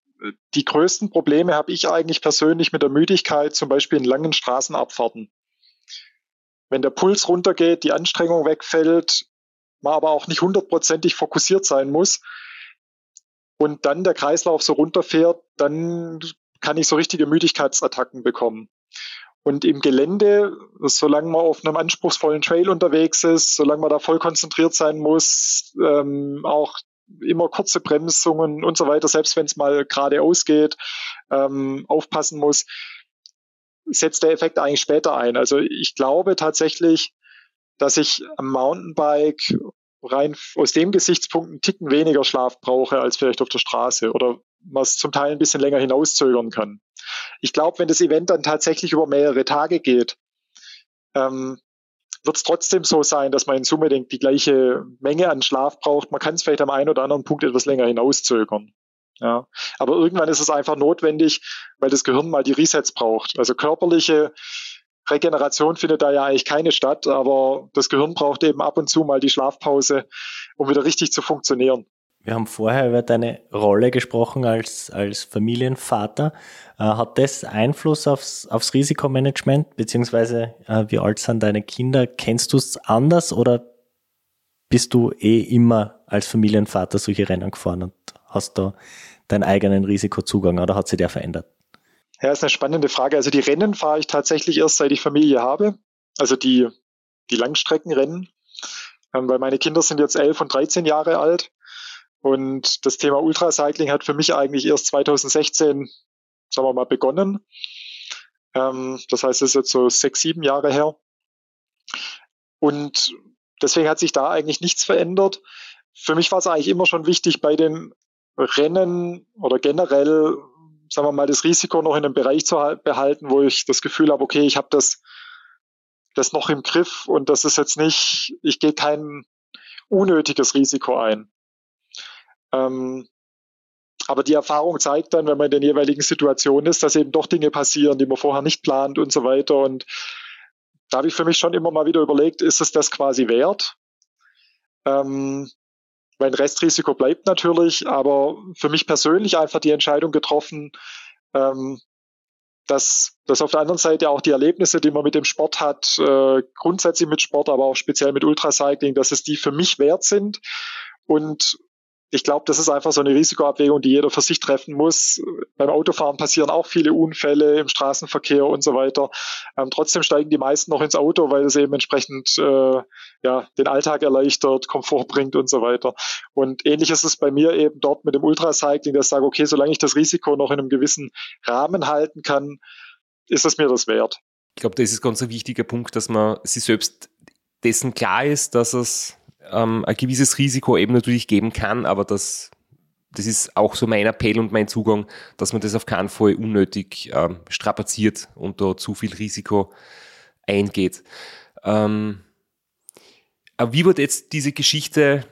Speaker 1: die größten Probleme habe ich eigentlich persönlich mit der Müdigkeit, zum Beispiel in langen Straßenabfahrten. Wenn der Puls runtergeht, die Anstrengung wegfällt, man aber auch nicht hundertprozentig fokussiert sein muss und dann der Kreislauf so runterfährt, dann kann ich so richtige Müdigkeitsattacken bekommen. Und im Gelände, solange man auf einem anspruchsvollen Trail unterwegs ist, solange man da voll konzentriert sein muss, ähm, auch immer kurze Bremsungen und so weiter, selbst wenn es mal geradeaus geht, ähm, aufpassen muss, setzt der Effekt eigentlich später ein. Also ich glaube tatsächlich, dass ich am Mountainbike rein aus dem Gesichtspunkt einen Ticken weniger Schlaf brauche als vielleicht auf der Straße oder man es zum Teil ein bisschen länger hinauszögern kann. Ich glaube, wenn das Event dann tatsächlich über mehrere Tage geht, ähm, wird es trotzdem so sein, dass man in Summe die gleiche Menge an Schlaf braucht. Man kann es vielleicht am einen oder anderen Punkt etwas länger hinauszögern. Ja. Aber irgendwann ist es einfach notwendig, weil das Gehirn mal die Resets braucht. Also körperliche Regeneration findet da ja eigentlich keine statt, aber das Gehirn braucht eben ab und zu mal die Schlafpause, um wieder richtig zu funktionieren.
Speaker 3: Wir haben vorher über deine Rolle gesprochen als, als Familienvater. Äh, hat das Einfluss aufs, aufs Risikomanagement, beziehungsweise äh, wie alt sind deine Kinder? Kennst du es anders oder bist du eh immer als Familienvater solche Rennen gefahren und hast da deinen eigenen Risikozugang oder hat sich der verändert?
Speaker 1: Ja, ist eine spannende Frage. Also die Rennen fahre ich tatsächlich erst seit ich Familie habe. Also die, die Langstreckenrennen. Ähm, weil meine Kinder sind jetzt elf und 13 Jahre alt. Und das Thema Ultracycling hat für mich eigentlich erst 2016, sagen wir mal, begonnen. Ähm, das heißt, es ist jetzt so sechs, sieben Jahre her. Und deswegen hat sich da eigentlich nichts verändert. Für mich war es eigentlich immer schon wichtig, bei den Rennen oder generell, sagen wir mal, das Risiko noch in einem Bereich zu behalten, wo ich das Gefühl habe, okay, ich habe das, das noch im Griff und das ist jetzt nicht, ich gehe kein unnötiges Risiko ein. Ähm, aber die Erfahrung zeigt dann, wenn man in den jeweiligen Situationen ist, dass eben doch Dinge passieren, die man vorher nicht plant und so weiter. Und da habe ich für mich schon immer mal wieder überlegt, ist es das quasi wert? Ähm, mein Restrisiko bleibt natürlich, aber für mich persönlich einfach die Entscheidung getroffen, ähm, dass, dass auf der anderen Seite auch die Erlebnisse, die man mit dem Sport hat, äh, grundsätzlich mit Sport, aber auch speziell mit Ultracycling, dass es die für mich wert sind und ich glaube, das ist einfach so eine Risikoabwägung, die jeder für sich treffen muss. Beim Autofahren passieren auch viele Unfälle im Straßenverkehr und so weiter. Ähm, trotzdem steigen die meisten noch ins Auto, weil es eben entsprechend äh, ja, den Alltag erleichtert, Komfort bringt und so weiter. Und ähnlich ist es bei mir eben dort mit dem Ultracycling, dass ich sage, okay, solange ich das Risiko noch in einem gewissen Rahmen halten kann, ist es mir das wert.
Speaker 2: Ich glaube, das ist ganz ein wichtiger Punkt, dass man sich selbst dessen klar ist, dass es ähm, ein gewisses Risiko eben natürlich geben kann, aber das, das ist auch so mein Appell und mein Zugang, dass man das auf keinen Fall unnötig ähm, strapaziert und da zu viel Risiko eingeht. Ähm, aber wie wird jetzt diese Geschichte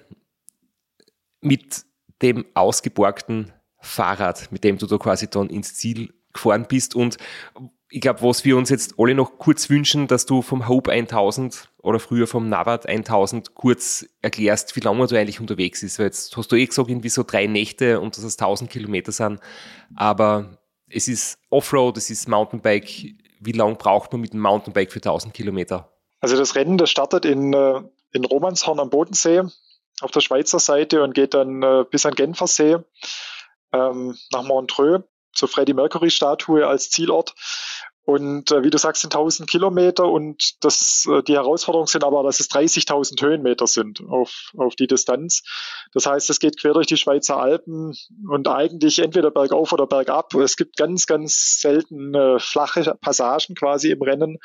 Speaker 2: mit dem ausgeborgten Fahrrad, mit dem du da quasi dann ins Ziel gefahren bist und ich glaube, was wir uns jetzt alle noch kurz wünschen, dass du vom Hope 1000 oder früher vom Navat 1000 kurz erklärst, wie lange du eigentlich unterwegs ist. Weil jetzt hast du eh gesagt, irgendwie so drei Nächte und dass es 1000 Kilometer sind. Aber es ist Offroad, es ist Mountainbike. Wie lange braucht man mit dem Mountainbike für 1000 Kilometer?
Speaker 1: Also das Rennen, das startet in, äh, in Romanshorn am Bodensee auf der Schweizer Seite und geht dann äh, bis an Genfersee ähm, nach Montreux zur Freddie Mercury Statue als Zielort. Und äh, wie du sagst, sind 1000 Kilometer und das, äh, die Herausforderung sind aber, dass es 30.000 Höhenmeter sind auf, auf die Distanz. Das heißt, es geht quer durch die Schweizer Alpen und eigentlich entweder bergauf oder bergab. Es gibt ganz, ganz selten äh, flache Passagen quasi im Rennen.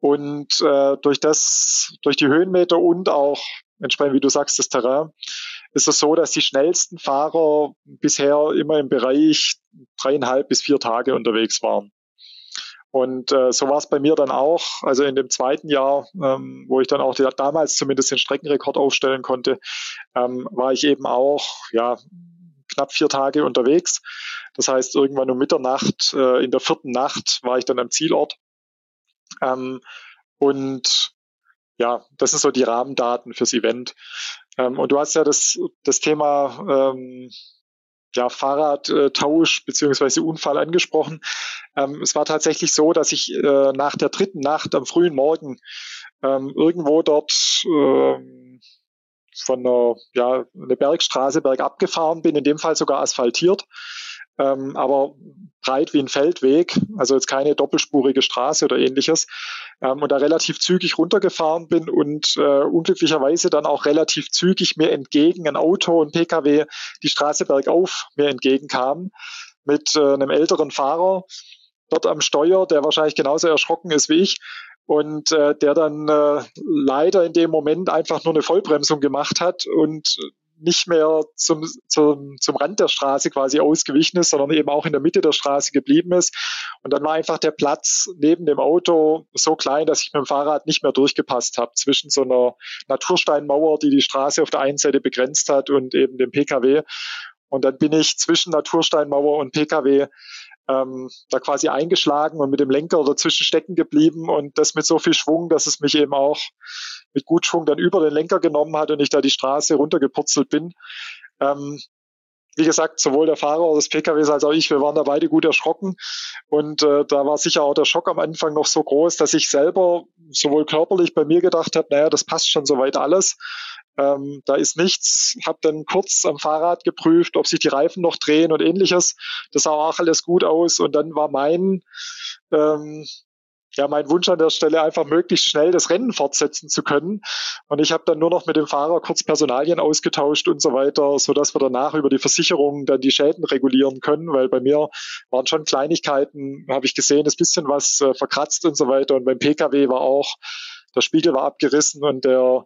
Speaker 1: Und äh, durch das, durch die Höhenmeter und auch entsprechend, wie du sagst, das Terrain, ist es so, dass die schnellsten Fahrer bisher immer im Bereich dreieinhalb bis vier Tage unterwegs waren. Und äh, so war es bei mir dann auch. Also in dem zweiten Jahr, ähm, wo ich dann auch die, damals zumindest den Streckenrekord aufstellen konnte, ähm, war ich eben auch ja knapp vier Tage unterwegs. Das heißt, irgendwann um Mitternacht, äh, in der vierten Nacht war ich dann am Zielort. Ähm, und ja, das sind so die Rahmendaten fürs Event. Ähm, und du hast ja das, das Thema ähm, ja, Fahrradtausch beziehungsweise Unfall angesprochen. Ähm, es war tatsächlich so, dass ich äh, nach der dritten Nacht am frühen Morgen ähm, irgendwo dort ähm, von einer, ja, eine Bergstraße bergab gefahren bin, in dem Fall sogar asphaltiert ähm, aber breit wie ein Feldweg, also jetzt keine doppelspurige Straße oder ähnliches, ähm, und da relativ zügig runtergefahren bin und äh, unglücklicherweise dann auch relativ zügig mir entgegen ein Auto und Pkw die Straße bergauf mir entgegenkam mit äh, einem älteren Fahrer dort am Steuer, der wahrscheinlich genauso erschrocken ist wie ich und äh, der dann äh, leider in dem Moment einfach nur eine Vollbremsung gemacht hat und nicht mehr zum, zum, zum Rand der Straße quasi ausgewichen ist, sondern eben auch in der Mitte der Straße geblieben ist. Und dann war einfach der Platz neben dem Auto so klein, dass ich mit dem Fahrrad nicht mehr durchgepasst habe zwischen so einer Natursteinmauer, die die Straße auf der einen Seite begrenzt hat und eben dem Pkw. Und dann bin ich zwischen Natursteinmauer und Pkw ähm, da quasi eingeschlagen und mit dem Lenker dazwischen stecken geblieben und das mit so viel Schwung, dass es mich eben auch mit gut Schwung dann über den Lenker genommen hat und ich da die Straße runtergepurzelt bin. Ähm, wie gesagt, sowohl der Fahrer des PKWs als auch ich, wir waren da beide gut erschrocken. Und äh, da war sicher auch der Schock am Anfang noch so groß, dass ich selber sowohl körperlich bei mir gedacht habe, naja, das passt schon soweit alles. Ähm, da ist nichts. Habe dann kurz am Fahrrad geprüft, ob sich die Reifen noch drehen und ähnliches. Das sah auch alles gut aus. Und dann war mein ähm, ja, mein Wunsch an der Stelle einfach möglichst schnell das Rennen fortsetzen zu können. Und ich habe dann nur noch mit dem Fahrer kurz Personalien ausgetauscht und so weiter, so dass wir danach über die Versicherung dann die Schäden regulieren können, weil bei mir waren schon Kleinigkeiten, habe ich gesehen, ist bisschen was äh, verkratzt und so weiter. Und beim PKW war auch, der Spiegel war abgerissen und der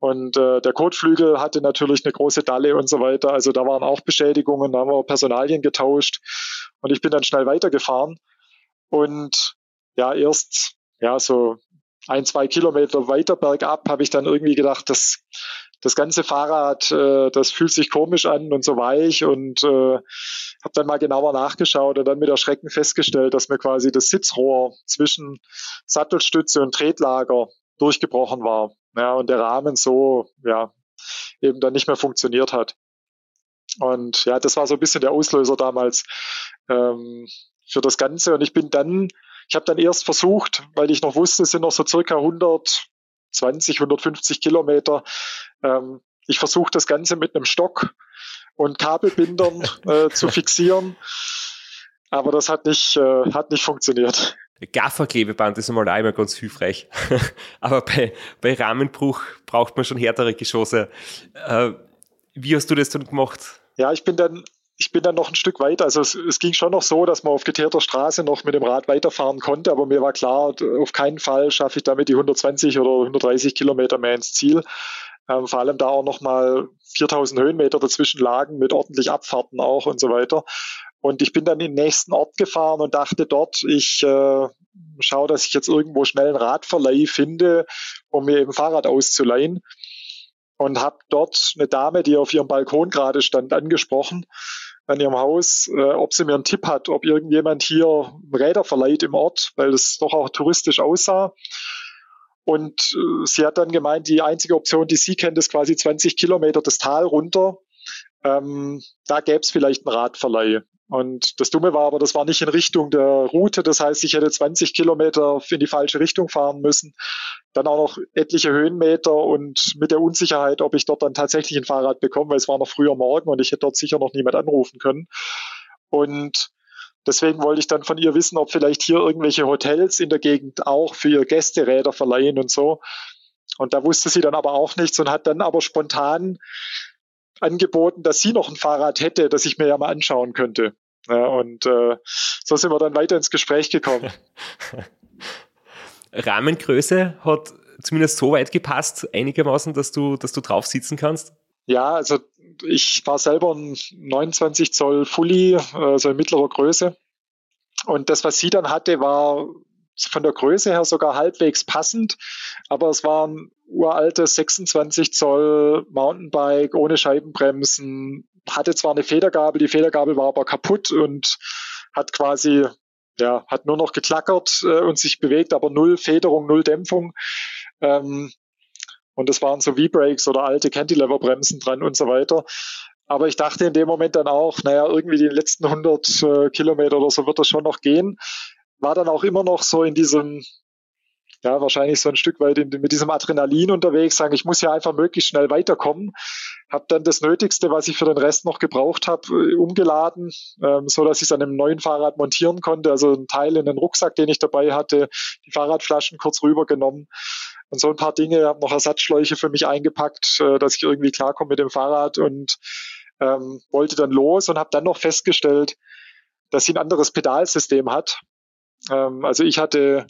Speaker 1: und äh, der Kotflügel hatte natürlich eine große Dalle und so weiter. Also da waren auch Beschädigungen, da haben wir Personalien getauscht und ich bin dann schnell weitergefahren. Und ja erst ja so ein, zwei Kilometer weiter bergab habe ich dann irgendwie gedacht, das, das ganze Fahrrad, äh, das fühlt sich komisch an und so weich und äh, habe dann mal genauer nachgeschaut und dann mit Erschrecken festgestellt, dass mir quasi das Sitzrohr zwischen Sattelstütze und Tretlager durchgebrochen war. Ja, und der Rahmen so, ja, eben dann nicht mehr funktioniert hat. Und ja, das war so ein bisschen der Auslöser damals ähm, für das Ganze. Und ich bin dann ich habe dann erst versucht, weil ich noch wusste, es sind noch so circa 120, 150 Kilometer. Ähm, ich versuche das Ganze mit einem Stock und Kabelbindern äh, zu fixieren. Aber das hat nicht, äh, hat nicht funktioniert.
Speaker 2: Gafferklebeband ist einmal einmal ganz hilfreich. Aber bei, bei Rahmenbruch braucht man schon härtere Geschosse. Äh, wie hast du das dann gemacht?
Speaker 1: Ja, ich bin dann ich bin dann noch ein Stück weiter. Also es, es, ging schon noch so, dass man auf geteerter Straße noch mit dem Rad weiterfahren konnte, aber mir war klar, auf keinen Fall schaffe ich damit die 120 oder 130 Kilometer mehr ins Ziel. Ähm, vor allem da auch nochmal 4000 Höhenmeter dazwischen lagen mit ordentlich Abfahrten auch und so weiter. Und ich bin dann in den nächsten Ort gefahren und dachte dort, ich äh, schaue, dass ich jetzt irgendwo schnell einen Radverleih finde, um mir eben Fahrrad auszuleihen. Und habe dort eine Dame, die auf ihrem Balkon gerade stand, angesprochen an ihrem Haus, äh, ob sie mir einen Tipp hat, ob irgendjemand hier Räder verleiht im Ort, weil es doch auch touristisch aussah. Und äh, sie hat dann gemeint, die einzige Option, die sie kennt, ist quasi 20 Kilometer das Tal runter. Ähm, da gäbe es vielleicht einen Radverleih. Und das Dumme war aber, das war nicht in Richtung der Route. Das heißt, ich hätte 20 Kilometer in die falsche Richtung fahren müssen. Dann auch noch etliche Höhenmeter und mit der Unsicherheit, ob ich dort dann tatsächlich ein Fahrrad bekomme, weil es war noch früher Morgen und ich hätte dort sicher noch niemand anrufen können. Und deswegen wollte ich dann von ihr wissen, ob vielleicht hier irgendwelche Hotels in der Gegend auch für ihr Gästeräder verleihen und so. Und da wusste sie dann aber auch nichts und hat dann aber spontan angeboten, dass sie noch ein Fahrrad hätte, das ich mir ja mal anschauen könnte. Ja, und äh, so sind wir dann weiter ins Gespräch gekommen.
Speaker 2: Rahmengröße hat zumindest so weit gepasst, einigermaßen, dass du, dass du drauf sitzen kannst?
Speaker 1: Ja, also ich war selber ein 29 Zoll Fully, also in mittlerer Größe. Und das, was sie dann hatte, war von der Größe her sogar halbwegs passend, aber es war ein uraltes 26 Zoll Mountainbike ohne Scheibenbremsen, hatte zwar eine Federgabel, die Federgabel war aber kaputt und hat quasi ja, hat nur noch geklackert äh, und sich bewegt, aber null Federung, null Dämpfung. Ähm, und das waren so V-Brakes oder alte Cantilever-Bremsen dran und so weiter. Aber ich dachte in dem Moment dann auch, naja, irgendwie die letzten 100 äh, Kilometer oder so wird das schon noch gehen. War dann auch immer noch so in diesem, ja, wahrscheinlich so ein Stück weit in, mit diesem Adrenalin unterwegs, sagen, ich muss ja einfach möglichst schnell weiterkommen. Habe dann das Nötigste, was ich für den Rest noch gebraucht habe, äh, umgeladen, ähm, so dass ich es an einem neuen Fahrrad montieren konnte. Also ein Teil in den Rucksack, den ich dabei hatte, die Fahrradflaschen kurz rübergenommen und so ein paar Dinge. Habe noch Ersatzschläuche für mich eingepackt, äh, dass ich irgendwie klarkomme mit dem Fahrrad und ähm, wollte dann los und habe dann noch festgestellt, dass sie ein anderes Pedalsystem hat. Ähm, also ich hatte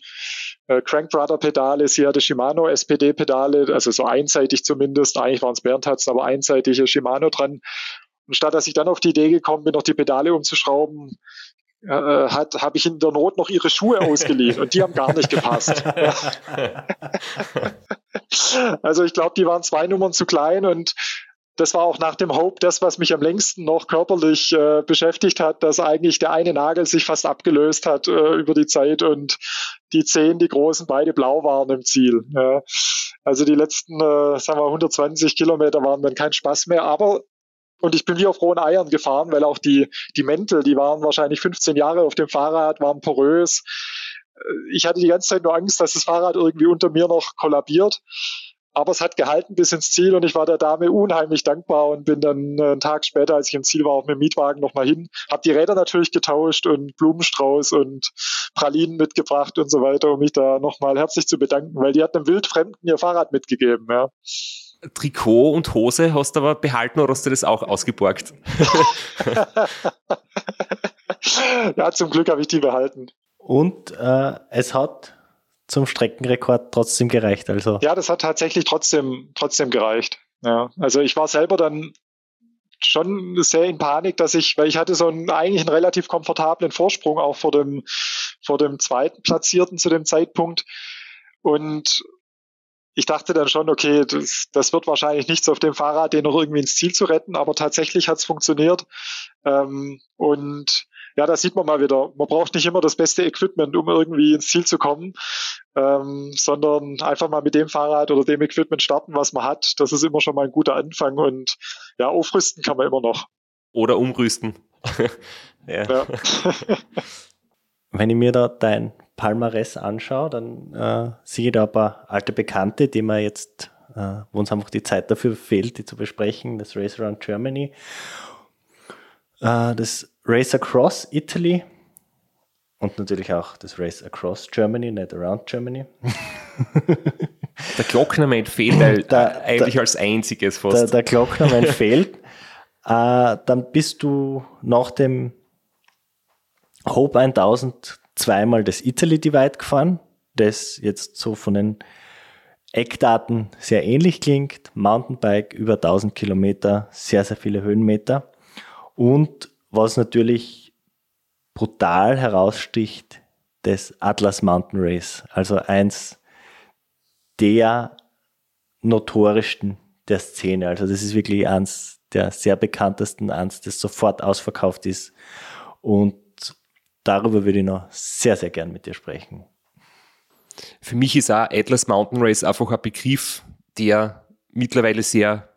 Speaker 1: äh, Crankbrother-Pedale, sie hatte Shimano SPD-Pedale, also so einseitig zumindest. Eigentlich waren es Berntatzen, aber einseitige Shimano dran. Und statt dass ich dann auf die Idee gekommen bin, noch die Pedale umzuschrauben, äh, hat, habe ich in der Not noch ihre Schuhe ausgeliehen und die haben gar nicht gepasst. also ich glaube, die waren zwei Nummern zu klein und das war auch nach dem Hope das, was mich am längsten noch körperlich äh, beschäftigt hat, dass eigentlich der eine Nagel sich fast abgelöst hat äh, über die Zeit und die zehn, die großen, beide blau waren im Ziel. Ja. Also die letzten, äh, sagen wir, 120 Kilometer waren dann kein Spaß mehr, aber und ich bin wie auf rohen Eiern gefahren, weil auch die, die Mäntel, die waren wahrscheinlich 15 Jahre auf dem Fahrrad, waren porös. Äh, ich hatte die ganze Zeit nur Angst, dass das Fahrrad irgendwie unter mir noch kollabiert. Aber es hat gehalten bis ins Ziel und ich war der Dame unheimlich dankbar und bin dann äh, einen Tag später, als ich im Ziel war, auch mit dem Mietwagen nochmal hin. Habe die Räder natürlich getauscht und Blumenstrauß und Pralinen mitgebracht und so weiter, um mich da nochmal herzlich zu bedanken, weil die hat einem Wildfremden ihr Fahrrad mitgegeben. Ja.
Speaker 2: Trikot und Hose hast du aber behalten oder hast du das auch ausgeborgt?
Speaker 1: ja, zum Glück habe ich die behalten.
Speaker 3: Und äh, es hat zum Streckenrekord trotzdem gereicht. Also.
Speaker 1: Ja, das hat tatsächlich trotzdem, trotzdem gereicht. Ja, also ich war selber dann schon sehr in Panik, dass ich, weil ich hatte so einen eigentlich einen relativ komfortablen Vorsprung auch vor dem, vor dem zweiten Platzierten zu dem Zeitpunkt. Und ich dachte dann schon, okay, das, das wird wahrscheinlich nichts auf dem Fahrrad, den noch irgendwie ins Ziel zu retten, aber tatsächlich hat es funktioniert. Ähm, und ja, da sieht man mal wieder, man braucht nicht immer das beste Equipment, um irgendwie ins Ziel zu kommen, ähm, sondern einfach mal mit dem Fahrrad oder dem Equipment starten, was man hat. Das ist immer schon mal ein guter Anfang und ja, aufrüsten kann man immer noch.
Speaker 2: Oder umrüsten.
Speaker 3: ja. ja. Wenn ich mir da dein Palmares anschaue, dann äh, sehe ich da ein paar alte Bekannte, die man jetzt, äh, wo uns einfach die Zeit dafür fehlt, die zu besprechen, das Race Around Germany, das Race Across Italy und natürlich auch das Race Across Germany, nicht Around Germany.
Speaker 2: Der Glocknermann fehlt der, eigentlich der, als einziges
Speaker 3: fast. Der, der Glocknermann fehlt. Äh, dann bist du nach dem Hope 1000 zweimal das Italy Divide gefahren, das jetzt so von den Eckdaten sehr ähnlich klingt. Mountainbike über 1000 Kilometer, sehr, sehr viele Höhenmeter. Und was natürlich brutal heraussticht, das Atlas Mountain Race. Also eins der notorischsten der Szene. Also das ist wirklich eins der sehr bekanntesten, eins, das sofort ausverkauft ist. Und darüber würde ich noch sehr, sehr gern mit dir sprechen.
Speaker 2: Für mich ist auch Atlas Mountain Race einfach ein Begriff, der mittlerweile sehr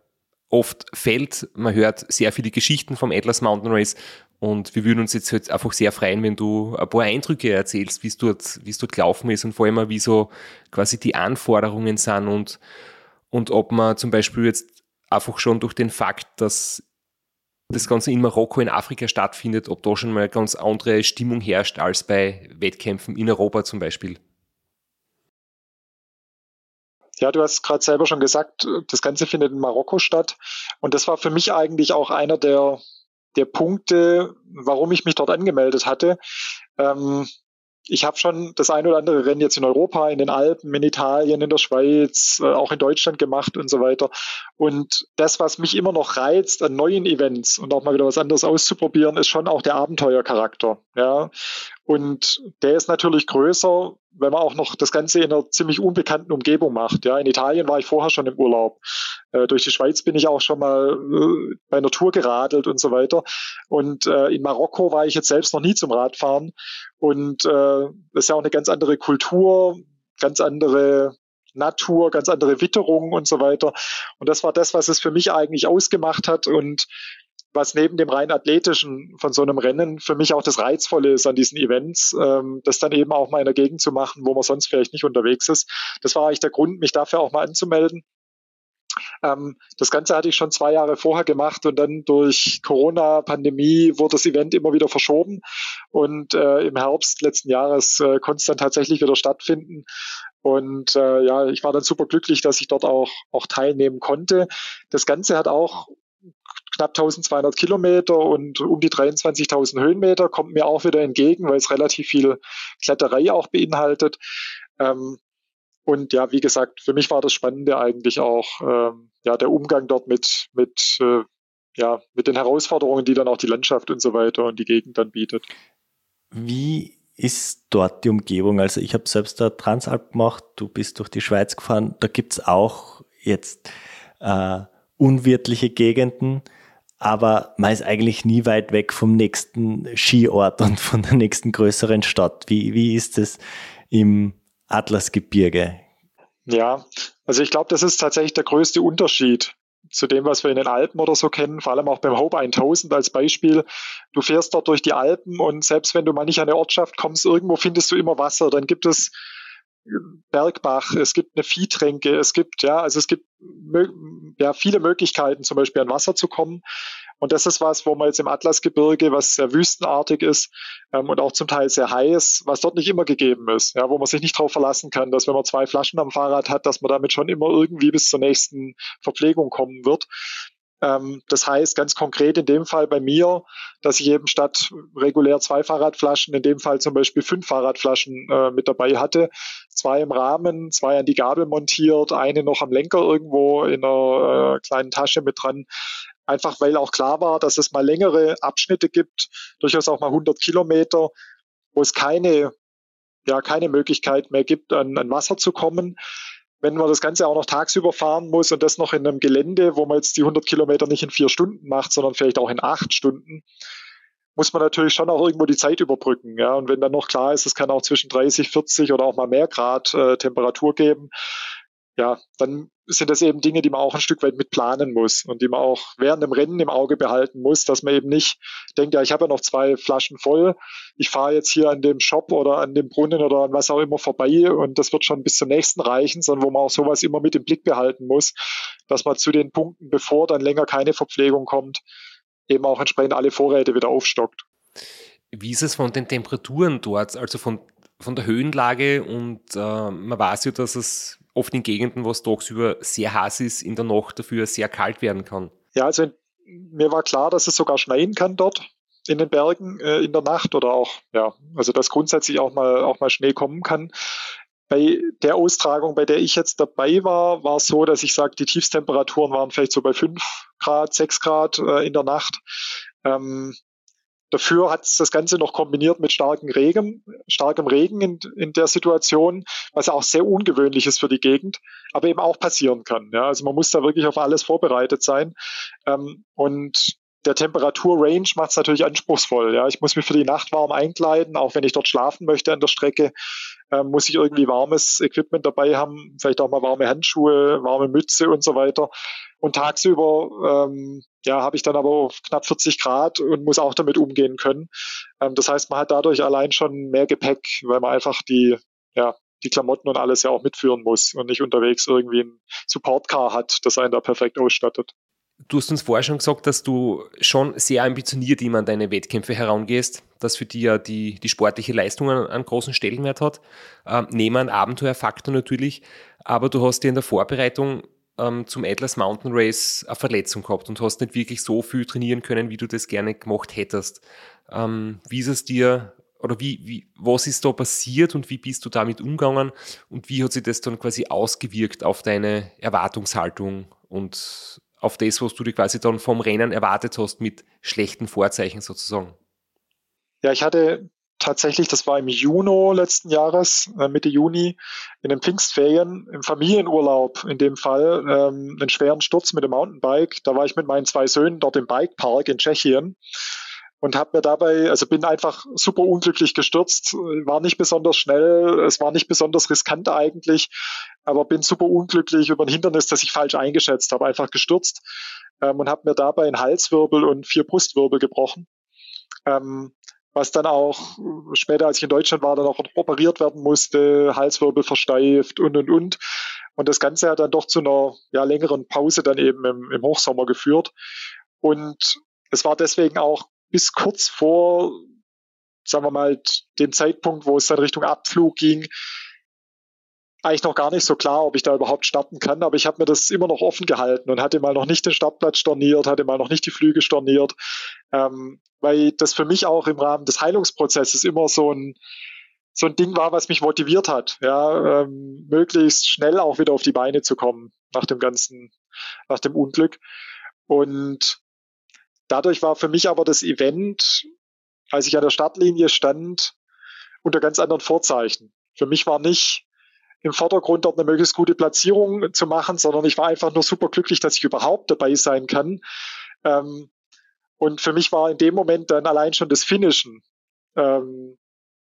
Speaker 2: oft fällt. Man hört sehr viele Geschichten vom Atlas Mountain Race und wir würden uns jetzt halt einfach sehr freuen, wenn du ein paar Eindrücke erzählst, wie es dort, wie es dort gelaufen ist und vor allem, wie so quasi die Anforderungen sind und, und ob man zum Beispiel jetzt einfach schon durch den Fakt, dass das Ganze in Marokko, in Afrika stattfindet, ob da schon mal eine ganz andere Stimmung herrscht als bei Wettkämpfen in Europa zum Beispiel.
Speaker 1: Ja, du hast gerade selber schon gesagt, das Ganze findet in Marokko statt. Und das war für mich eigentlich auch einer der, der Punkte, warum ich mich dort angemeldet hatte. Ähm, ich habe schon das ein oder andere Rennen jetzt in Europa, in den Alpen, in Italien, in der Schweiz, äh, auch in Deutschland gemacht und so weiter. Und das, was mich immer noch reizt an neuen Events und auch mal wieder was anderes auszuprobieren, ist schon auch der Abenteuercharakter. Ja. Und der ist natürlich größer, wenn man auch noch das Ganze in einer ziemlich unbekannten Umgebung macht. Ja, in Italien war ich vorher schon im Urlaub. Äh, durch die Schweiz bin ich auch schon mal äh, bei einer Tour geradelt und so weiter. Und äh, in Marokko war ich jetzt selbst noch nie zum Radfahren. Und äh, das ist ja auch eine ganz andere Kultur, ganz andere Natur, ganz andere Witterung und so weiter. Und das war das, was es für mich eigentlich ausgemacht hat. Und was neben dem rein athletischen von so einem Rennen für mich auch das Reizvolle ist an diesen Events, ähm, das dann eben auch mal in der Gegend zu machen, wo man sonst vielleicht nicht unterwegs ist. Das war eigentlich der Grund, mich dafür auch mal anzumelden. Ähm, das Ganze hatte ich schon zwei Jahre vorher gemacht und dann durch Corona-Pandemie wurde das Event immer wieder verschoben und äh, im Herbst letzten Jahres äh, konnte es dann tatsächlich wieder stattfinden. Und äh, ja, ich war dann super glücklich, dass ich dort auch, auch teilnehmen konnte. Das Ganze hat auch knapp 1200 Kilometer und um die 23.000 Höhenmeter kommt mir auch wieder entgegen, weil es relativ viel Kletterei auch beinhaltet. Ähm, und ja, wie gesagt, für mich war das Spannende eigentlich auch ähm, ja der Umgang dort mit mit äh, ja mit den Herausforderungen, die dann auch die Landschaft und so weiter und die Gegend dann bietet.
Speaker 3: Wie ist dort die Umgebung? Also ich habe selbst da Transalp gemacht, du bist durch die Schweiz gefahren, da gibt es auch jetzt äh, unwirtliche Gegenden aber man ist eigentlich nie weit weg vom nächsten Skiort und von der nächsten größeren Stadt. Wie, wie ist es im Atlasgebirge?
Speaker 1: Ja, also ich glaube, das ist tatsächlich der größte Unterschied zu dem, was wir in den Alpen oder so kennen, vor allem auch beim Hope 1000 als Beispiel. Du fährst dort durch die Alpen und selbst wenn du mal nicht an eine Ortschaft kommst, irgendwo findest du immer Wasser. Dann gibt es Bergbach, es gibt eine Viehtränke, es gibt, ja, also es gibt ja, viele Möglichkeiten, zum Beispiel an Wasser zu kommen. Und das ist was, wo man jetzt im Atlasgebirge, was sehr wüstenartig ist ähm, und auch zum Teil sehr heiß, was dort nicht immer gegeben ist, ja, wo man sich nicht darauf verlassen kann, dass wenn man zwei Flaschen am Fahrrad hat, dass man damit schon immer irgendwie bis zur nächsten Verpflegung kommen wird. Ähm, das heißt ganz konkret in dem Fall bei mir, dass ich eben statt regulär zwei Fahrradflaschen, in dem Fall zum Beispiel fünf Fahrradflaschen äh, mit dabei hatte. Zwei im Rahmen, zwei an die Gabel montiert, eine noch am Lenker irgendwo in einer äh, kleinen Tasche mit dran. Einfach weil auch klar war, dass es mal längere Abschnitte gibt, durchaus auch mal 100 Kilometer, wo es keine ja keine Möglichkeit mehr gibt, an, an Wasser zu kommen wenn man das Ganze auch noch tagsüber fahren muss und das noch in einem Gelände, wo man jetzt die 100 Kilometer nicht in vier Stunden macht, sondern vielleicht auch in acht Stunden, muss man natürlich schon auch irgendwo die Zeit überbrücken. Ja? Und wenn dann noch klar ist, es kann auch zwischen 30, 40 oder auch mal mehr Grad äh, Temperatur geben, ja, dann sind das eben Dinge, die man auch ein Stück weit mit planen muss und die man auch während dem Rennen im Auge behalten muss, dass man eben nicht denkt, ja, ich habe ja noch zwei Flaschen voll, ich fahre jetzt hier an dem Shop oder an dem Brunnen oder an was auch immer vorbei und das wird schon bis zum nächsten reichen, sondern wo man auch sowas immer mit im Blick behalten muss, dass man zu den Punkten, bevor dann länger keine Verpflegung kommt, eben auch entsprechend alle Vorräte wieder aufstockt.
Speaker 2: Wie ist es von den Temperaturen dort, also von, von der Höhenlage und äh, man weiß ja, dass es oft in Gegenden, wo es tagsüber sehr heiß ist, in der Nacht dafür sehr kalt werden kann.
Speaker 1: Ja, also mir war klar, dass es sogar schneien kann dort in den Bergen äh, in der Nacht oder auch, ja, also dass grundsätzlich auch mal, auch mal Schnee kommen kann. Bei der Austragung, bei der ich jetzt dabei war, war es so, dass ich sage, die Tiefstemperaturen waren vielleicht so bei 5 Grad, 6 Grad äh, in der Nacht. Ähm, Dafür hat es das Ganze noch kombiniert mit starkem Regen, starkem Regen in, in der Situation, was auch sehr ungewöhnlich ist für die Gegend, aber eben auch passieren kann. Ja, also man muss da wirklich auf alles vorbereitet sein. Ähm, und der Temperaturrange macht es natürlich anspruchsvoll. Ja, ich muss mich für die Nacht warm einkleiden, auch wenn ich dort schlafen möchte an der Strecke, äh, muss ich irgendwie warmes Equipment dabei haben, vielleicht auch mal warme Handschuhe, warme Mütze und so weiter. Und tagsüber ähm, ja, habe ich dann aber knapp 40 Grad und muss auch damit umgehen können. Ähm, das heißt, man hat dadurch allein schon mehr Gepäck, weil man einfach die, ja, die Klamotten und alles ja auch mitführen muss und nicht unterwegs irgendwie ein Supportcar hat, das einen da perfekt ausstattet.
Speaker 2: Du hast uns vorher schon gesagt, dass du schon sehr ambitioniert immer an deine Wettkämpfe herangehst, dass für dich ja die, die sportliche Leistung einen, einen großen Stellenwert hat. Ähm, neben einem Abenteuerfaktor natürlich, aber du hast dir in der Vorbereitung ähm, zum Atlas Mountain Race eine Verletzung gehabt und hast nicht wirklich so viel trainieren können, wie du das gerne gemacht hättest. Ähm, wie ist es dir oder wie, wie, was ist da passiert und wie bist du damit umgegangen und wie hat sich das dann quasi ausgewirkt auf deine Erwartungshaltung und auf das, was du dir quasi dann vom Rennen erwartet hast mit schlechten Vorzeichen sozusagen?
Speaker 1: Ja, ich hatte tatsächlich, das war im Juni letzten Jahres, äh, Mitte Juni, in den Pfingstferien, im Familienurlaub in dem Fall, ähm, einen schweren Sturz mit dem Mountainbike. Da war ich mit meinen zwei Söhnen dort im Bikepark in Tschechien und habe mir dabei, also bin einfach super unglücklich gestürzt, war nicht besonders schnell, es war nicht besonders riskant eigentlich, aber bin super unglücklich über ein Hindernis, das ich falsch eingeschätzt habe, einfach gestürzt ähm, und habe mir dabei einen Halswirbel und vier Brustwirbel gebrochen. Ähm, was dann auch später, als ich in Deutschland war, dann auch operiert werden musste, Halswirbel versteift und und und. Und das Ganze hat dann doch zu einer ja, längeren Pause dann eben im, im Hochsommer geführt. Und es war deswegen auch bis kurz vor, sagen wir mal, dem Zeitpunkt, wo es dann Richtung Abflug ging, eigentlich noch gar nicht so klar, ob ich da überhaupt starten kann, aber ich habe mir das immer noch offen gehalten und hatte mal noch nicht den Startplatz storniert, hatte mal noch nicht die Flüge storniert, ähm, weil das für mich auch im Rahmen des Heilungsprozesses immer so ein so ein Ding war, was mich motiviert hat, ja, ähm, möglichst schnell auch wieder auf die Beine zu kommen nach dem ganzen, nach dem Unglück. Und dadurch war für mich aber das Event, als ich an der Startlinie stand, unter ganz anderen Vorzeichen. Für mich war nicht im Vordergrund dort eine möglichst gute Platzierung zu machen, sondern ich war einfach nur super glücklich, dass ich überhaupt dabei sein kann. Ähm, und für mich war in dem Moment dann allein schon das Finishen ähm,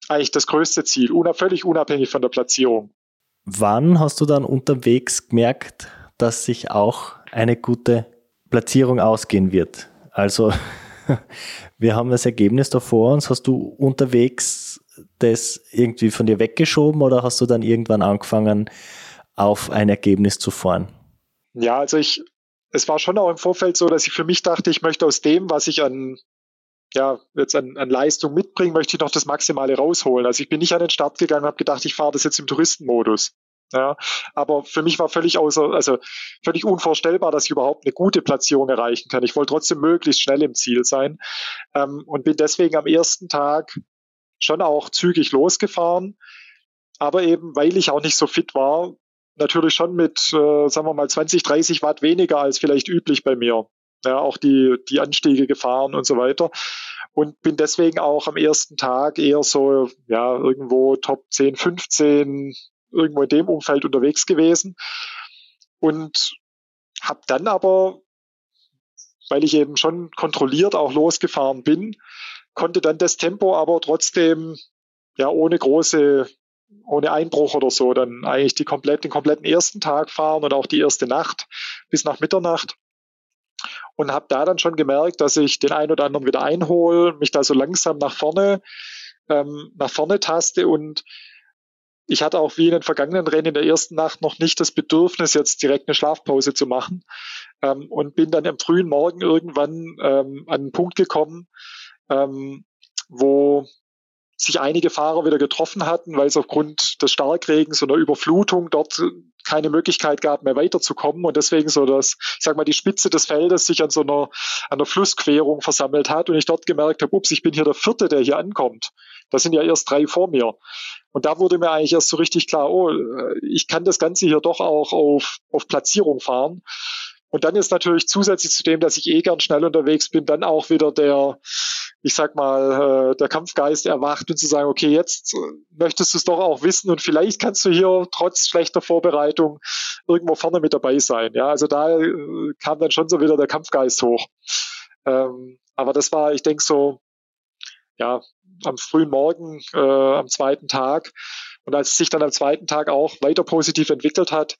Speaker 1: eigentlich das größte Ziel, völlig unabhängig von der Platzierung.
Speaker 3: Wann hast du dann unterwegs gemerkt, dass sich auch eine gute Platzierung ausgehen wird? Also wir haben das Ergebnis da vor uns. Hast du unterwegs das irgendwie von dir weggeschoben oder hast du dann irgendwann angefangen, auf ein Ergebnis zu fahren?
Speaker 1: Ja, also ich, es war schon auch im Vorfeld so, dass ich für mich dachte, ich möchte aus dem, was ich an, ja, jetzt an, an Leistung mitbringe, möchte ich noch das Maximale rausholen. Also ich bin nicht an den Start gegangen und habe gedacht, ich fahre das jetzt im Touristenmodus. Ja, aber für mich war völlig außer, also völlig unvorstellbar, dass ich überhaupt eine gute Platzierung erreichen kann. Ich wollte trotzdem möglichst schnell im Ziel sein ähm, und bin deswegen am ersten Tag schon auch zügig losgefahren, aber eben, weil ich auch nicht so fit war, natürlich schon mit, äh, sagen wir mal, 20, 30 Watt weniger als vielleicht üblich bei mir. Ja, auch die, die Anstiege gefahren und so weiter. Und bin deswegen auch am ersten Tag eher so, ja, irgendwo Top 10, 15, irgendwo in dem Umfeld unterwegs gewesen. Und habe dann aber, weil ich eben schon kontrolliert auch losgefahren bin, konnte dann das Tempo aber trotzdem ja ohne große, ohne Einbruch oder so dann eigentlich die komplett, den kompletten ersten Tag fahren und auch die erste Nacht bis nach Mitternacht. Und habe da dann schon gemerkt, dass ich den einen oder anderen wieder einhole, mich da so langsam nach vorne, ähm, nach vorne taste und ich hatte auch wie in den vergangenen Rennen in der ersten Nacht noch nicht das Bedürfnis, jetzt direkt eine Schlafpause zu machen ähm, und bin dann am frühen Morgen irgendwann ähm, an einen Punkt gekommen, ähm, wo sich einige Fahrer wieder getroffen hatten, weil es aufgrund des Starkregens und der Überflutung dort keine Möglichkeit gab, mehr weiterzukommen und deswegen so das, ich sag mal, die Spitze des Feldes sich an so einer, an einer Flussquerung versammelt hat und ich dort gemerkt habe, ups, ich bin hier der Vierte, der hier ankommt. Das sind ja erst drei vor mir. Und da wurde mir eigentlich erst so richtig klar, oh, ich kann das Ganze hier doch auch auf, auf Platzierung fahren. Und dann ist natürlich zusätzlich zu dem, dass ich eh gern schnell unterwegs bin, dann auch wieder der, ich sag mal, äh, der Kampfgeist erwacht und zu sagen, okay, jetzt äh, möchtest du es doch auch wissen und vielleicht kannst du hier trotz schlechter Vorbereitung irgendwo vorne mit dabei sein. Ja, also da äh, kam dann schon so wieder der Kampfgeist hoch. Ähm, aber das war, ich denke so, ja, am frühen Morgen, äh, am zweiten Tag. Und als es sich dann am zweiten Tag auch weiter positiv entwickelt hat,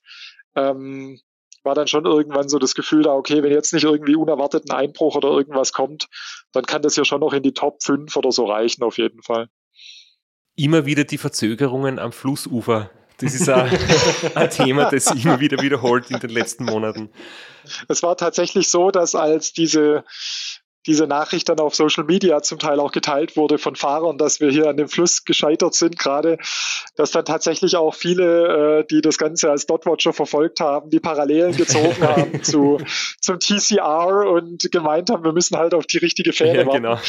Speaker 1: ähm, war dann schon irgendwann so das Gefühl da, okay, wenn jetzt nicht irgendwie unerwartet ein Einbruch oder irgendwas kommt, dann kann das ja schon noch in die Top 5 oder so reichen, auf jeden Fall.
Speaker 2: Immer wieder die Verzögerungen am Flussufer. Das ist ein, ein Thema, das sich immer wieder wiederholt in den letzten Monaten.
Speaker 1: Es war tatsächlich so, dass als diese diese Nachricht dann auf Social Media zum Teil auch geteilt wurde von Fahrern, dass wir hier an dem Fluss gescheitert sind gerade, dass dann tatsächlich auch viele, äh, die das Ganze als Dotwatcher verfolgt haben, die Parallelen gezogen haben zu, zum TCR und gemeint haben, wir müssen halt auf die richtige Fähre ja, Genau.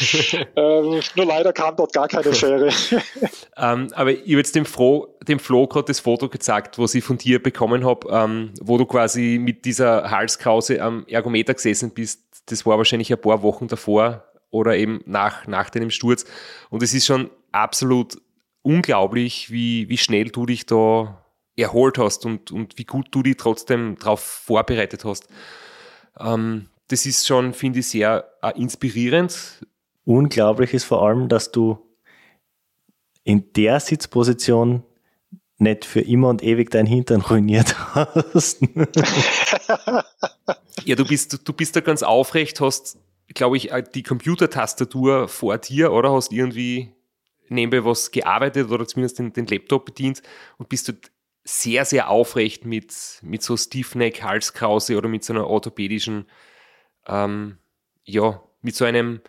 Speaker 1: Ähm, nur leider kam dort gar keine Fähre.
Speaker 2: ähm, aber ich habe jetzt dem, Flo, dem Flo gerade das Foto gezeigt, was ich von dir bekommen habe, ähm, wo du quasi mit dieser Halskrause am Ergometer gesessen bist das war wahrscheinlich ein paar Wochen davor oder eben nach, nach deinem Sturz. Und es ist schon absolut unglaublich, wie, wie schnell du dich da erholt hast und, und wie gut du dich trotzdem darauf vorbereitet hast. Ähm, das ist schon, finde ich, sehr äh, inspirierend.
Speaker 3: Unglaublich ist vor allem, dass du in der Sitzposition nicht für immer und ewig dein Hintern ruiniert hast.
Speaker 2: ja, du bist, du bist da ganz aufrecht, hast, glaube ich, äh, die Computertastatur vor dir oder hast irgendwie nebenbei was gearbeitet oder zumindest den, den Laptop bedient und bist du sehr, sehr aufrecht mit, mit so Stiffneck, Halskrause oder mit so einer orthopädischen, ähm, ja, mit so einem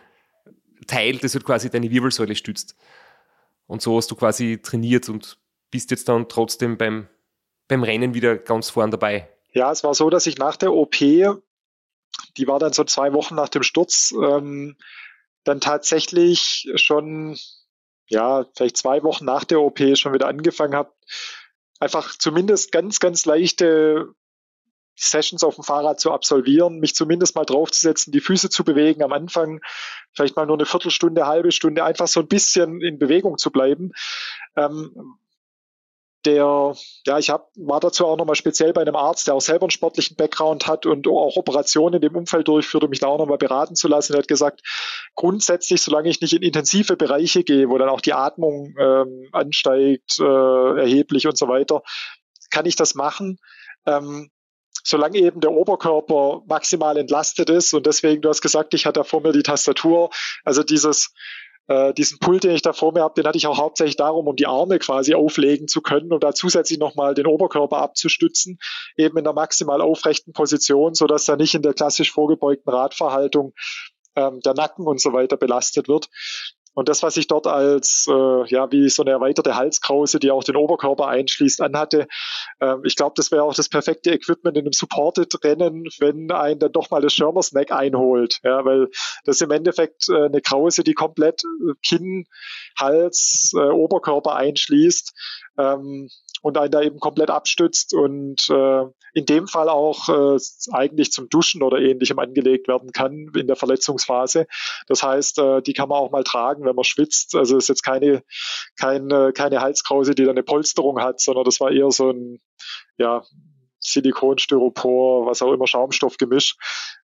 Speaker 2: Teil, das halt quasi deine Wirbelsäule stützt. Und so hast du quasi trainiert und bist jetzt dann trotzdem beim, beim Rennen wieder ganz vorn dabei.
Speaker 1: Ja, es war so, dass ich nach der OP, die war dann so zwei Wochen nach dem Sturz, ähm, dann tatsächlich schon, ja, vielleicht zwei Wochen nach der OP schon wieder angefangen habe, einfach zumindest ganz, ganz leichte Sessions auf dem Fahrrad zu absolvieren, mich zumindest mal draufzusetzen, die Füße zu bewegen am Anfang, vielleicht mal nur eine Viertelstunde, halbe Stunde, einfach so ein bisschen in Bewegung zu bleiben. Ähm, der, ja, ich hab, war dazu auch nochmal speziell bei einem Arzt, der auch selber einen sportlichen Background hat und auch Operationen in dem Umfeld durchführt, um mich da auch nochmal beraten zu lassen. Er hat gesagt, grundsätzlich, solange ich nicht in intensive Bereiche gehe, wo dann auch die Atmung ähm, ansteigt, äh, erheblich und so weiter, kann ich das machen. Ähm, solange eben der Oberkörper maximal entlastet ist und deswegen, du hast gesagt, ich hatte vor mir die Tastatur, also dieses äh, diesen Pult, den ich da vor mir habe, den hatte ich auch hauptsächlich darum, um die Arme quasi auflegen zu können und da zusätzlich nochmal den Oberkörper abzustützen, eben in der maximal aufrechten Position, sodass da nicht in der klassisch vorgebeugten Radverhaltung ähm, der Nacken und so weiter belastet wird. Und das, was ich dort als, äh, ja, wie so eine erweiterte Halskrause, die auch den Oberkörper einschließt, anhatte, äh, ich glaube, das wäre auch das perfekte Equipment in einem Supported-Rennen, wenn ein dann doch mal das Schirmersneck einholt. Ja, weil das ist im Endeffekt äh, eine Krause, die komplett äh, Kinn, Hals, äh, Oberkörper einschließt. Ähm, und einen da eben komplett abstützt und äh, in dem Fall auch äh, eigentlich zum Duschen oder ähnlichem angelegt werden kann in der Verletzungsphase. Das heißt, äh, die kann man auch mal tragen, wenn man schwitzt. Also ist jetzt keine, keine, keine Halskrause, die da eine Polsterung hat, sondern das war eher so ein ja, Silikon, Styropor, was auch immer, Schaumstoffgemisch,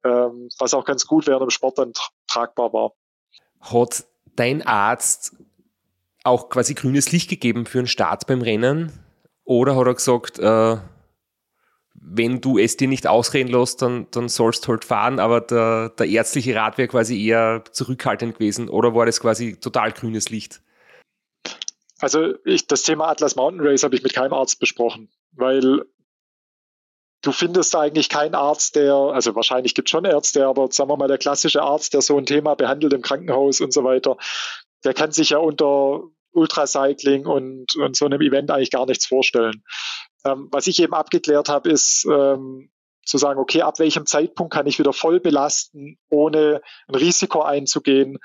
Speaker 1: ähm, was auch ganz gut während dem Sport dann tragbar war.
Speaker 2: Hat dein Arzt auch quasi grünes Licht gegeben für einen Start beim Rennen? Oder hat er gesagt, äh, wenn du es dir nicht ausreden lässt, dann, dann sollst du halt fahren, aber der, der ärztliche Rat wäre quasi eher zurückhaltend gewesen oder war das quasi total grünes Licht?
Speaker 1: Also ich, das Thema Atlas Mountain Race habe ich mit keinem Arzt besprochen, weil du findest eigentlich keinen Arzt, der, also wahrscheinlich gibt es schon Ärzte, aber sagen wir mal, der klassische Arzt, der so ein Thema behandelt im Krankenhaus und so weiter, der kann sich ja unter Ultracycling und, und so einem Event eigentlich gar nichts vorstellen. Ähm, was ich eben abgeklärt habe, ist ähm, zu sagen, okay, ab welchem Zeitpunkt kann ich wieder voll belasten, ohne ein Risiko einzugehen,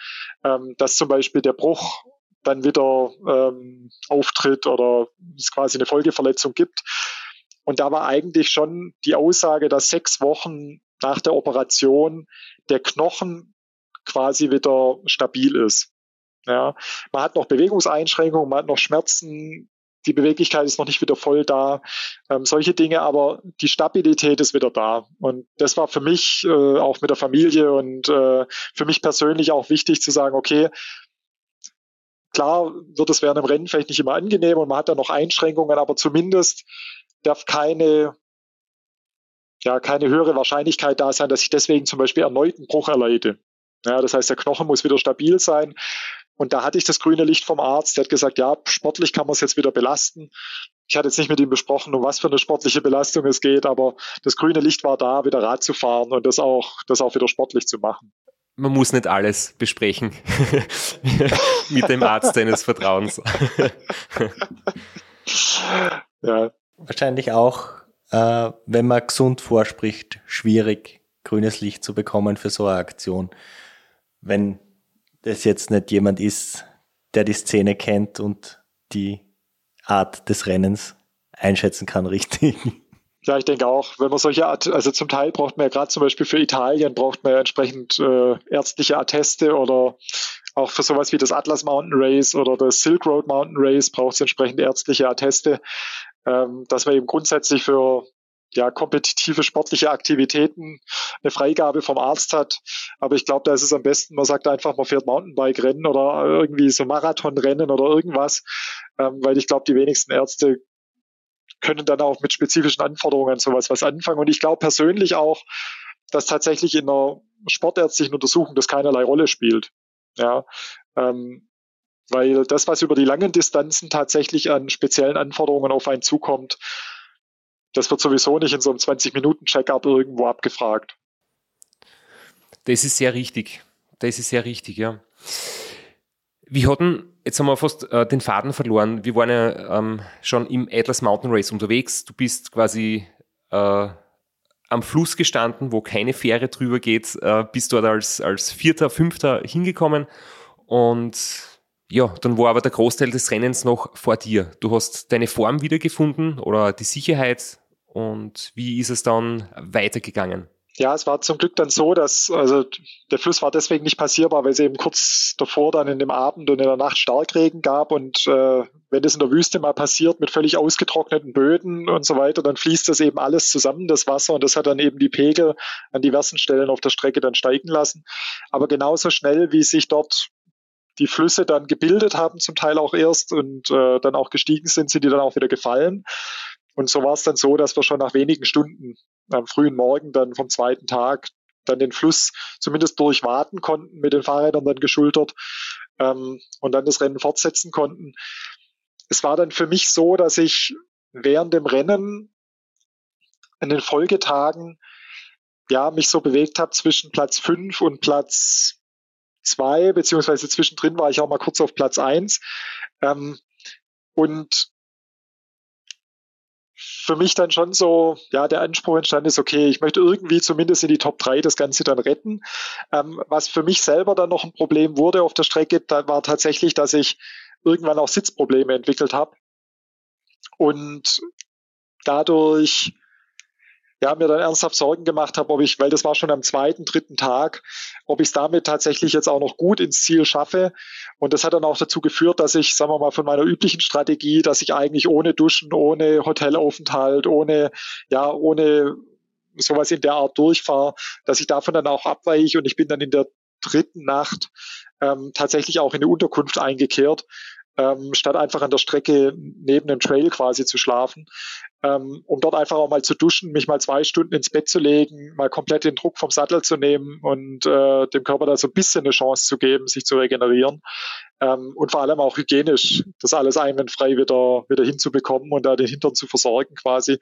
Speaker 1: ähm, dass zum Beispiel der Bruch dann wieder ähm, auftritt oder es quasi eine Folgeverletzung gibt. Und da war eigentlich schon die Aussage, dass sechs Wochen nach der Operation der Knochen quasi wieder stabil ist. Ja, man hat noch Bewegungseinschränkungen, man hat noch Schmerzen, die Beweglichkeit ist noch nicht wieder voll da, ähm, solche Dinge, aber die Stabilität ist wieder da. Und das war für mich äh, auch mit der Familie und äh, für mich persönlich auch wichtig zu sagen, okay, klar wird es während dem Rennen vielleicht nicht immer angenehm und man hat da noch Einschränkungen, aber zumindest darf keine ja, keine höhere Wahrscheinlichkeit da sein, dass ich deswegen zum Beispiel erneut einen Bruch erleide. Ja, das heißt, der Knochen muss wieder stabil sein. Und da hatte ich das grüne Licht vom Arzt, der hat gesagt, ja, sportlich kann man es jetzt wieder belasten. Ich hatte jetzt nicht mit ihm besprochen, um was für eine sportliche Belastung es geht, aber das grüne Licht war da, wieder Rad zu fahren und das auch, das auch wieder sportlich zu machen.
Speaker 2: Man muss nicht alles besprechen mit dem Arzt deines Vertrauens.
Speaker 3: ja. Wahrscheinlich auch, äh, wenn man gesund vorspricht, schwierig, grünes Licht zu bekommen für so eine Aktion. Wenn das jetzt nicht jemand ist, der die Szene kennt und die Art des Rennens einschätzen kann, richtig.
Speaker 1: Ja, ich denke auch, wenn man solche Art, also zum Teil braucht man ja gerade zum Beispiel für Italien braucht man ja entsprechend äh, ärztliche Atteste oder auch für sowas wie das Atlas Mountain Race oder das Silk Road Mountain Race braucht es entsprechend ärztliche Atteste, ähm, dass man eben grundsätzlich für ja, kompetitive sportliche Aktivitäten eine Freigabe vom Arzt hat. Aber ich glaube, da ist es am besten, man sagt einfach, man fährt Mountainbike-Rennen oder irgendwie so Marathonrennen oder irgendwas, ähm, weil ich glaube, die wenigsten Ärzte können dann auch mit spezifischen Anforderungen sowas was anfangen. Und ich glaube persönlich auch, dass tatsächlich in einer sportärztlichen Untersuchung das keinerlei Rolle spielt. Ja, ähm, weil das, was über die langen Distanzen tatsächlich an speziellen Anforderungen auf einen zukommt, das wird sowieso nicht in so einem 20-Minuten-Check-up irgendwo abgefragt.
Speaker 2: Das ist sehr richtig. Das ist sehr richtig, ja. Wir hatten, jetzt haben wir fast äh, den Faden verloren. Wir waren ja ähm, schon im Atlas Mountain Race unterwegs. Du bist quasi äh, am Fluss gestanden, wo keine Fähre drüber geht, äh, bist dort als, als Vierter, Fünfter hingekommen und ja, dann war aber der Großteil des Rennens noch vor dir. Du hast deine Form wiedergefunden oder die Sicherheit und wie ist es dann weitergegangen?
Speaker 1: Ja, es war zum Glück dann so, dass also der Fluss war deswegen nicht passierbar, weil es eben kurz davor dann in dem Abend und in der Nacht Starkregen gab und äh, wenn das in der Wüste mal passiert mit völlig ausgetrockneten Böden und so weiter, dann fließt das eben alles zusammen, das Wasser und das hat dann eben die Pegel an diversen Stellen auf der Strecke dann steigen lassen. Aber genauso schnell, wie sich dort die Flüsse dann gebildet haben, zum Teil auch erst und äh, dann auch gestiegen sind, sind die dann auch wieder gefallen. Und so war es dann so, dass wir schon nach wenigen Stunden am frühen Morgen dann vom zweiten Tag dann den Fluss zumindest durchwaten konnten, mit den Fahrrädern dann geschultert ähm, und dann das Rennen fortsetzen konnten. Es war dann für mich so, dass ich während dem Rennen in den Folgetagen ja mich so bewegt habe zwischen Platz fünf und Platz zwei beziehungsweise zwischendrin war ich auch mal kurz auf Platz eins ähm, und für mich dann schon so, ja, der Anspruch entstanden ist, okay, ich möchte irgendwie zumindest in die Top 3 das Ganze dann retten. Ähm, was für mich selber dann noch ein Problem wurde auf der Strecke, da war tatsächlich, dass ich irgendwann auch Sitzprobleme entwickelt habe. Und dadurch ja, mir dann ernsthaft Sorgen gemacht habe, ob ich, weil das war schon am zweiten, dritten Tag, ob ich es damit tatsächlich jetzt auch noch gut ins Ziel schaffe. Und das hat dann auch dazu geführt, dass ich, sagen wir mal, von meiner üblichen Strategie, dass ich eigentlich ohne Duschen, ohne Hotelaufenthalt, ohne, ja, ohne sowas in der Art durchfahre, dass ich davon dann auch abweiche und ich bin dann in der dritten Nacht ähm, tatsächlich auch in eine Unterkunft eingekehrt, ähm, statt einfach an der Strecke neben dem Trail quasi zu schlafen, ähm, um dort einfach auch mal zu duschen, mich mal zwei Stunden ins Bett zu legen, mal komplett den Druck vom Sattel zu nehmen und äh, dem Körper da so ein bisschen eine Chance zu geben, sich zu regenerieren ähm, und vor allem auch hygienisch das alles einwandfrei wieder, wieder hinzubekommen und da den Hintern zu versorgen quasi.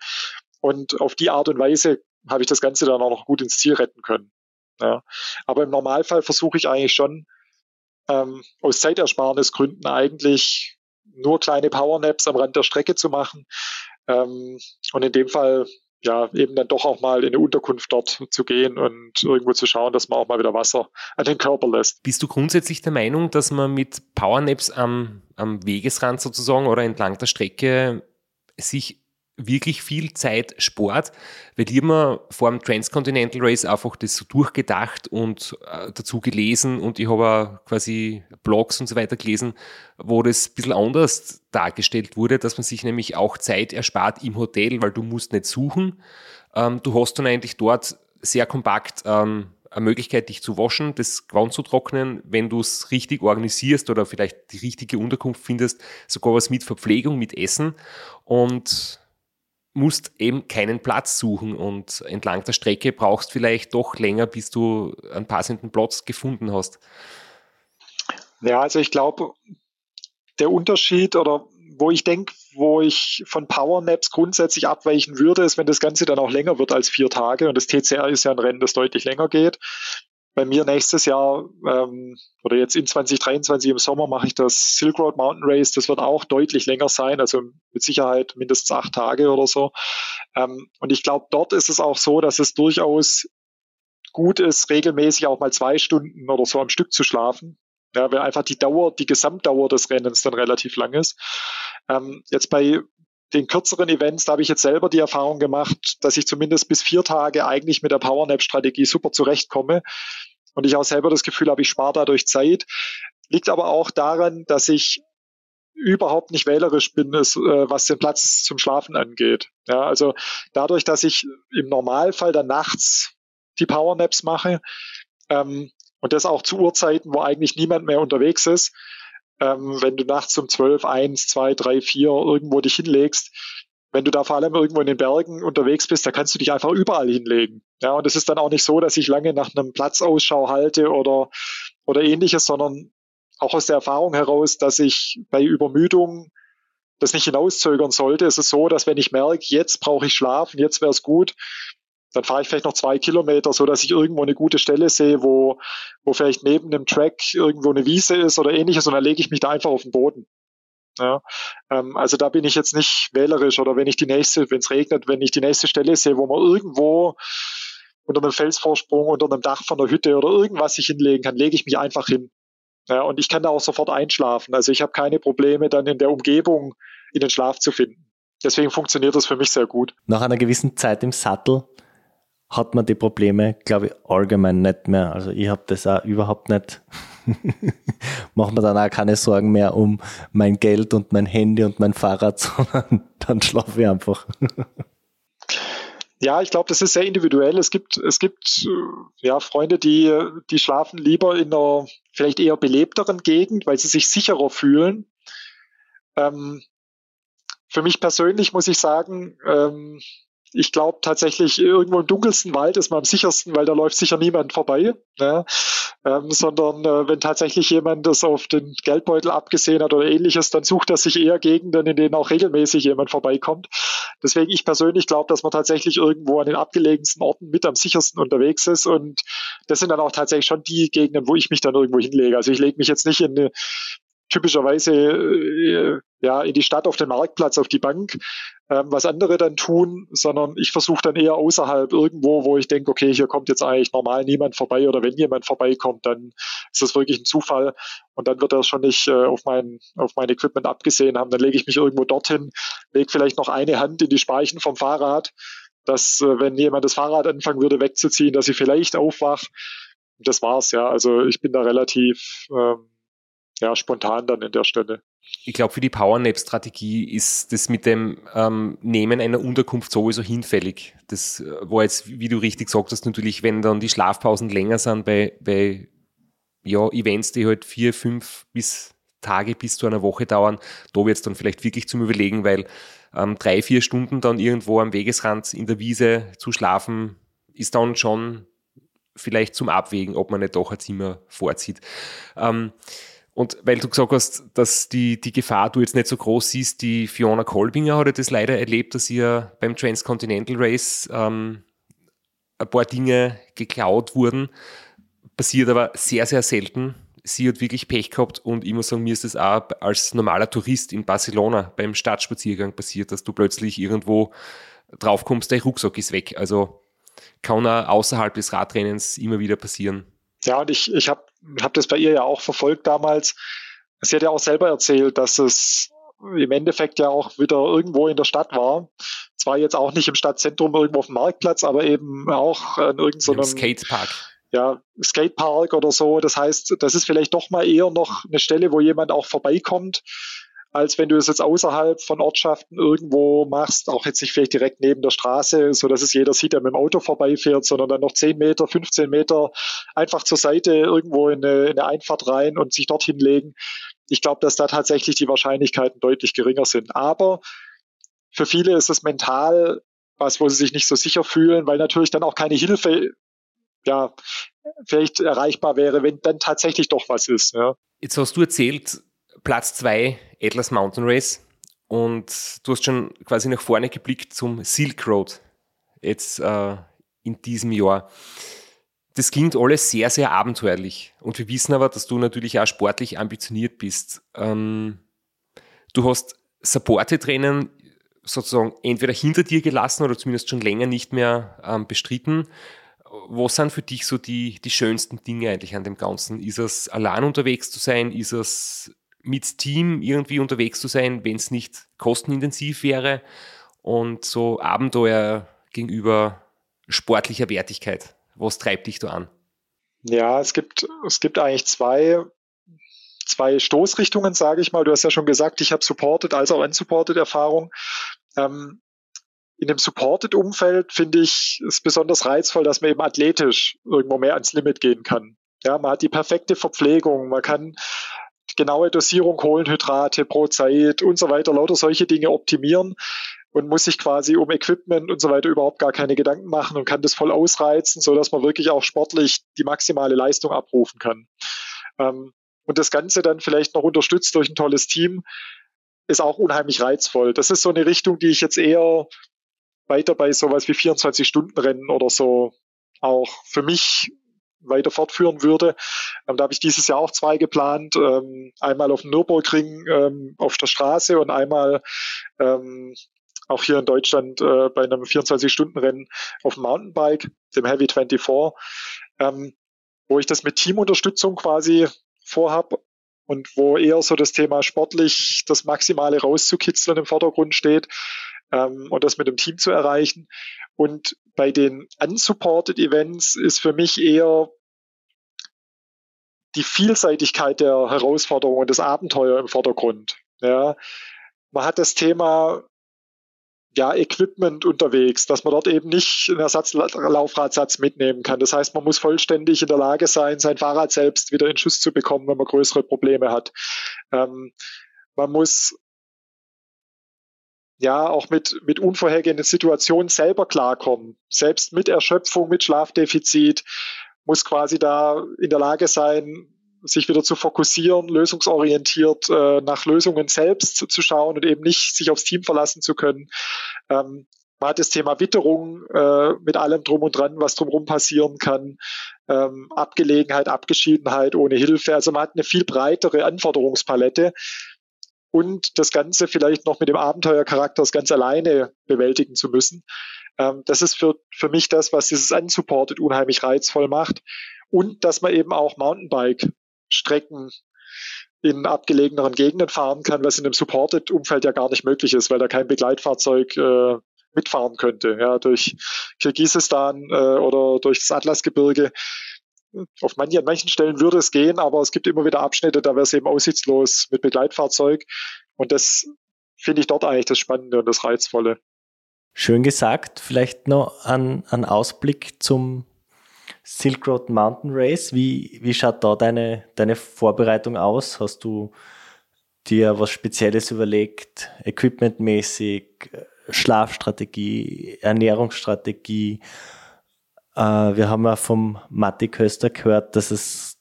Speaker 1: Und auf die Art und Weise habe ich das Ganze dann auch noch gut ins Ziel retten können. Ja. Aber im Normalfall versuche ich eigentlich schon, ähm, aus Zeitersparnisgründen eigentlich nur kleine Powernaps am Rand der Strecke zu machen. Ähm, und in dem Fall ja, eben dann doch auch mal in eine Unterkunft dort zu gehen und irgendwo zu schauen, dass man auch mal wieder Wasser an den Körper lässt.
Speaker 2: Bist du grundsätzlich der Meinung, dass man mit Powernaps am, am Wegesrand sozusagen oder entlang der Strecke sich wirklich viel Zeit spart, weil ich mir vor dem Transcontinental Race einfach das so durchgedacht und äh, dazu gelesen und ich habe quasi Blogs und so weiter gelesen, wo das ein bisschen anders dargestellt wurde, dass man sich nämlich auch Zeit erspart im Hotel, weil du musst nicht suchen. Ähm, du hast dann eigentlich dort sehr kompakt ähm, eine Möglichkeit, dich zu waschen, das Gewand zu trocknen, wenn du es richtig organisierst oder vielleicht die richtige Unterkunft findest, sogar was mit Verpflegung, mit Essen und musst eben keinen Platz suchen und entlang der Strecke brauchst vielleicht doch länger, bis du einen passenden Platz gefunden hast.
Speaker 1: Ja, also ich glaube, der Unterschied oder wo ich denke, wo ich von Powernaps grundsätzlich abweichen würde, ist, wenn das Ganze dann auch länger wird als vier Tage. Und das TCR ist ja ein Rennen, das deutlich länger geht bei mir nächstes Jahr ähm, oder jetzt in 2023 im Sommer mache ich das Silk Road Mountain Race. Das wird auch deutlich länger sein, also mit Sicherheit mindestens acht Tage oder so. Ähm, und ich glaube, dort ist es auch so, dass es durchaus gut ist, regelmäßig auch mal zwei Stunden oder so am Stück zu schlafen. Ja, weil einfach die Dauer, die Gesamtdauer des Rennens dann relativ lang ist. Ähm, jetzt bei den kürzeren Events, da habe ich jetzt selber die Erfahrung gemacht, dass ich zumindest bis vier Tage eigentlich mit der Powernap-Strategie super zurechtkomme und ich auch selber das Gefühl habe, ich spare dadurch Zeit. liegt aber auch daran, dass ich überhaupt nicht wählerisch bin, äh, was den Platz zum Schlafen angeht. Ja, also dadurch, dass ich im Normalfall dann nachts die Powernaps mache ähm, und das auch zu Uhrzeiten, wo eigentlich niemand mehr unterwegs ist, ähm, wenn du nachts um 12, 1, 2, 3, 4 irgendwo dich hinlegst, wenn du da vor allem irgendwo in den Bergen unterwegs bist, da kannst du dich einfach überall hinlegen. Ja, und es ist dann auch nicht so, dass ich lange nach einem Platzausschau halte oder, oder ähnliches, sondern auch aus der Erfahrung heraus, dass ich bei Übermüdung das nicht hinauszögern sollte. Es ist so, dass wenn ich merke, jetzt brauche ich schlafen, jetzt wäre es gut, dann fahre ich vielleicht noch zwei Kilometer, so dass ich irgendwo eine gute Stelle sehe, wo, wo vielleicht neben einem Track irgendwo eine Wiese ist oder ähnliches und dann lege ich mich da einfach auf den Boden. Ja, ähm, also da bin ich jetzt nicht wählerisch oder wenn ich die nächste, wenn es regnet, wenn ich die nächste Stelle sehe, wo man irgendwo unter einem Felsvorsprung, unter einem Dach von der Hütte oder irgendwas sich hinlegen kann, lege ich mich einfach hin. Ja, und ich kann da auch sofort einschlafen. Also ich habe keine Probleme, dann in der Umgebung in den Schlaf zu finden. Deswegen funktioniert das für mich sehr gut.
Speaker 3: Nach einer gewissen Zeit im Sattel hat man die Probleme, glaube ich, allgemein nicht mehr. Also ich habe das auch überhaupt nicht. Mache mir dann auch keine Sorgen mehr um mein Geld und mein Handy und mein Fahrrad, sondern dann schlafe ich einfach.
Speaker 1: Ja, ich glaube, das ist sehr individuell. Es gibt, es gibt äh, ja Freunde, die, die schlafen lieber in einer vielleicht eher belebteren Gegend, weil sie sich sicherer fühlen. Ähm, für mich persönlich muss ich sagen, ähm, ich glaube tatsächlich, irgendwo im dunkelsten Wald ist man am sichersten, weil da läuft sicher niemand vorbei. Ne? Ähm, sondern äh, wenn tatsächlich jemand das auf den Geldbeutel abgesehen hat oder ähnliches, dann sucht er sich eher Gegenden, in denen auch regelmäßig jemand vorbeikommt. Deswegen ich persönlich glaube, dass man tatsächlich irgendwo an den abgelegensten Orten mit am sichersten unterwegs ist. Und das sind dann auch tatsächlich schon die Gegenden, wo ich mich dann irgendwo hinlege. Also ich lege mich jetzt nicht in eine typischerweise äh, ja in die Stadt auf den Marktplatz auf die Bank, ähm, was andere dann tun, sondern ich versuche dann eher außerhalb irgendwo, wo ich denke, okay, hier kommt jetzt eigentlich normal niemand vorbei oder wenn jemand vorbeikommt, dann ist das wirklich ein Zufall und dann wird er schon nicht äh, auf mein auf mein Equipment abgesehen haben. Dann lege ich mich irgendwo dorthin, lege vielleicht noch eine Hand in die Speichen vom Fahrrad, dass äh, wenn jemand das Fahrrad anfangen würde wegzuziehen, dass ich vielleicht aufwach. Das war's ja. Also ich bin da relativ ähm, ja, spontan dann in der Stelle.
Speaker 2: Ich glaube, für die Powernap-Strategie ist das mit dem ähm, Nehmen einer Unterkunft sowieso hinfällig. Das äh, war jetzt, wie du richtig gesagt hast, natürlich, wenn dann die Schlafpausen länger sind bei, bei ja, Events, die halt vier, fünf bis Tage bis zu einer Woche dauern, da wird es dann vielleicht wirklich zum Überlegen, weil ähm, drei, vier Stunden dann irgendwo am Wegesrand in der Wiese zu schlafen, ist dann schon vielleicht zum Abwägen, ob man nicht doch ein Zimmer vorzieht. Ähm, und weil du gesagt hast, dass die, die Gefahr du jetzt nicht so groß siehst, die Fiona Kolbinger hat das leider erlebt, dass ihr beim Transcontinental Race ähm, ein paar Dinge geklaut wurden. Passiert aber sehr, sehr selten. Sie hat wirklich Pech gehabt und ich muss sagen, mir ist das auch als normaler Tourist in Barcelona beim Stadtspaziergang passiert, dass du plötzlich irgendwo draufkommst, dein Rucksack ist weg. Also kann auch außerhalb des Radrennens immer wieder passieren.
Speaker 1: Ja, und ich, ich habe hab das bei ihr ja auch verfolgt damals. Sie hat ja auch selber erzählt, dass es im Endeffekt ja auch wieder irgendwo in der Stadt war. Zwar jetzt auch nicht im Stadtzentrum irgendwo auf dem Marktplatz, aber eben auch an irgendeinem
Speaker 2: Skatepark.
Speaker 1: Ja, Skatepark oder so. Das heißt, das ist vielleicht doch mal eher noch eine Stelle, wo jemand auch vorbeikommt als wenn du es jetzt außerhalb von Ortschaften irgendwo machst, auch jetzt nicht vielleicht direkt neben der Straße, so dass es jeder sieht, der mit dem Auto vorbeifährt, sondern dann noch 10 Meter, 15 Meter einfach zur Seite irgendwo in eine, in eine Einfahrt rein und sich dort hinlegen. Ich glaube, dass da tatsächlich die Wahrscheinlichkeiten deutlich geringer sind. Aber für viele ist es mental was, wo sie sich nicht so sicher fühlen, weil natürlich dann auch keine Hilfe ja, vielleicht erreichbar wäre, wenn dann tatsächlich doch was ist. Ja.
Speaker 2: Jetzt hast du erzählt, Platz 2 Atlas Mountain Race und du hast schon quasi nach vorne geblickt zum Silk Road jetzt äh, in diesem Jahr. Das klingt alles sehr, sehr abenteuerlich und wir wissen aber, dass du natürlich auch sportlich ambitioniert bist. Ähm, du hast Supported-Rennen sozusagen entweder hinter dir gelassen oder zumindest schon länger nicht mehr ähm, bestritten. Was sind für dich so die, die schönsten Dinge eigentlich an dem Ganzen? Ist es allein unterwegs zu sein? Ist es mit Team irgendwie unterwegs zu sein, wenn es nicht kostenintensiv wäre und so Abenteuer gegenüber sportlicher Wertigkeit. Was treibt dich da an?
Speaker 1: Ja, es gibt, es gibt eigentlich zwei, zwei Stoßrichtungen, sage ich mal. Du hast ja schon gesagt, ich habe supported als auch unsupported Erfahrung. Ähm, in dem Supported-Umfeld finde ich es besonders reizvoll, dass man eben athletisch irgendwo mehr ans Limit gehen kann. Ja, man hat die perfekte Verpflegung, man kann genaue Dosierung Kohlenhydrate pro Zeit und so weiter, lauter solche Dinge optimieren und muss sich quasi um Equipment und so weiter überhaupt gar keine Gedanken machen und kann das voll ausreizen, so dass man wirklich auch sportlich die maximale Leistung abrufen kann. Ähm, und das Ganze dann vielleicht noch unterstützt durch ein tolles Team, ist auch unheimlich reizvoll. Das ist so eine Richtung, die ich jetzt eher weiter bei sowas wie 24-Stunden-Rennen oder so auch für mich weiter fortführen würde. Ähm, da habe ich dieses Jahr auch zwei geplant. Ähm, einmal auf dem Nürburgring ähm, auf der Straße und einmal ähm, auch hier in Deutschland äh, bei einem 24-Stunden-Rennen auf dem Mountainbike, dem Heavy 24, ähm, wo ich das mit Teamunterstützung quasi vorhab und wo eher so das Thema sportlich das Maximale rauszukitzeln im Vordergrund steht ähm, und das mit dem Team zu erreichen. Und bei den unsupported Events ist für mich eher die Vielseitigkeit der Herausforderungen und des Abenteuer im Vordergrund. Ja, man hat das Thema ja, Equipment unterwegs, dass man dort eben nicht einen Ersatzlaufradsatz mitnehmen kann. Das heißt, man muss vollständig in der Lage sein, sein Fahrrad selbst wieder in Schuss zu bekommen, wenn man größere Probleme hat. Ähm, man muss ja auch mit, mit unvorhergehenden Situationen selber klarkommen. Selbst mit Erschöpfung, mit Schlafdefizit muss quasi da in der Lage sein, sich wieder zu fokussieren, lösungsorientiert äh, nach Lösungen selbst zu, zu, schauen und eben nicht sich aufs Team verlassen zu können. Ähm, man hat das Thema Witterung äh, mit allem drum und dran, was drumherum passieren kann, ähm, Abgelegenheit, Abgeschiedenheit ohne Hilfe. Also man hat eine viel breitere Anforderungspalette, und das Ganze vielleicht noch mit dem Abenteuercharakter ganz alleine bewältigen zu müssen. Ähm, das ist für, für mich das, was dieses Unsupported unheimlich reizvoll macht. Und dass man eben auch Mountainbike-Strecken in abgelegeneren Gegenden fahren kann, was in einem Supported-Umfeld ja gar nicht möglich ist, weil da kein Begleitfahrzeug äh, mitfahren könnte. Ja, durch Kirgisistan äh, oder durch das Atlasgebirge auf manchen, an manchen Stellen würde es gehen, aber es gibt immer wieder Abschnitte, da wäre es eben aussichtslos mit Begleitfahrzeug. Und das finde ich dort eigentlich das Spannende und das Reizvolle.
Speaker 3: Schön gesagt. Vielleicht noch ein, ein Ausblick zum Silk Road Mountain Race. Wie, wie schaut da deine, deine Vorbereitung aus? Hast du dir was Spezielles überlegt, equipmentmäßig, Schlafstrategie, Ernährungsstrategie? Äh, wir haben ja vom Matti Köster gehört, dass es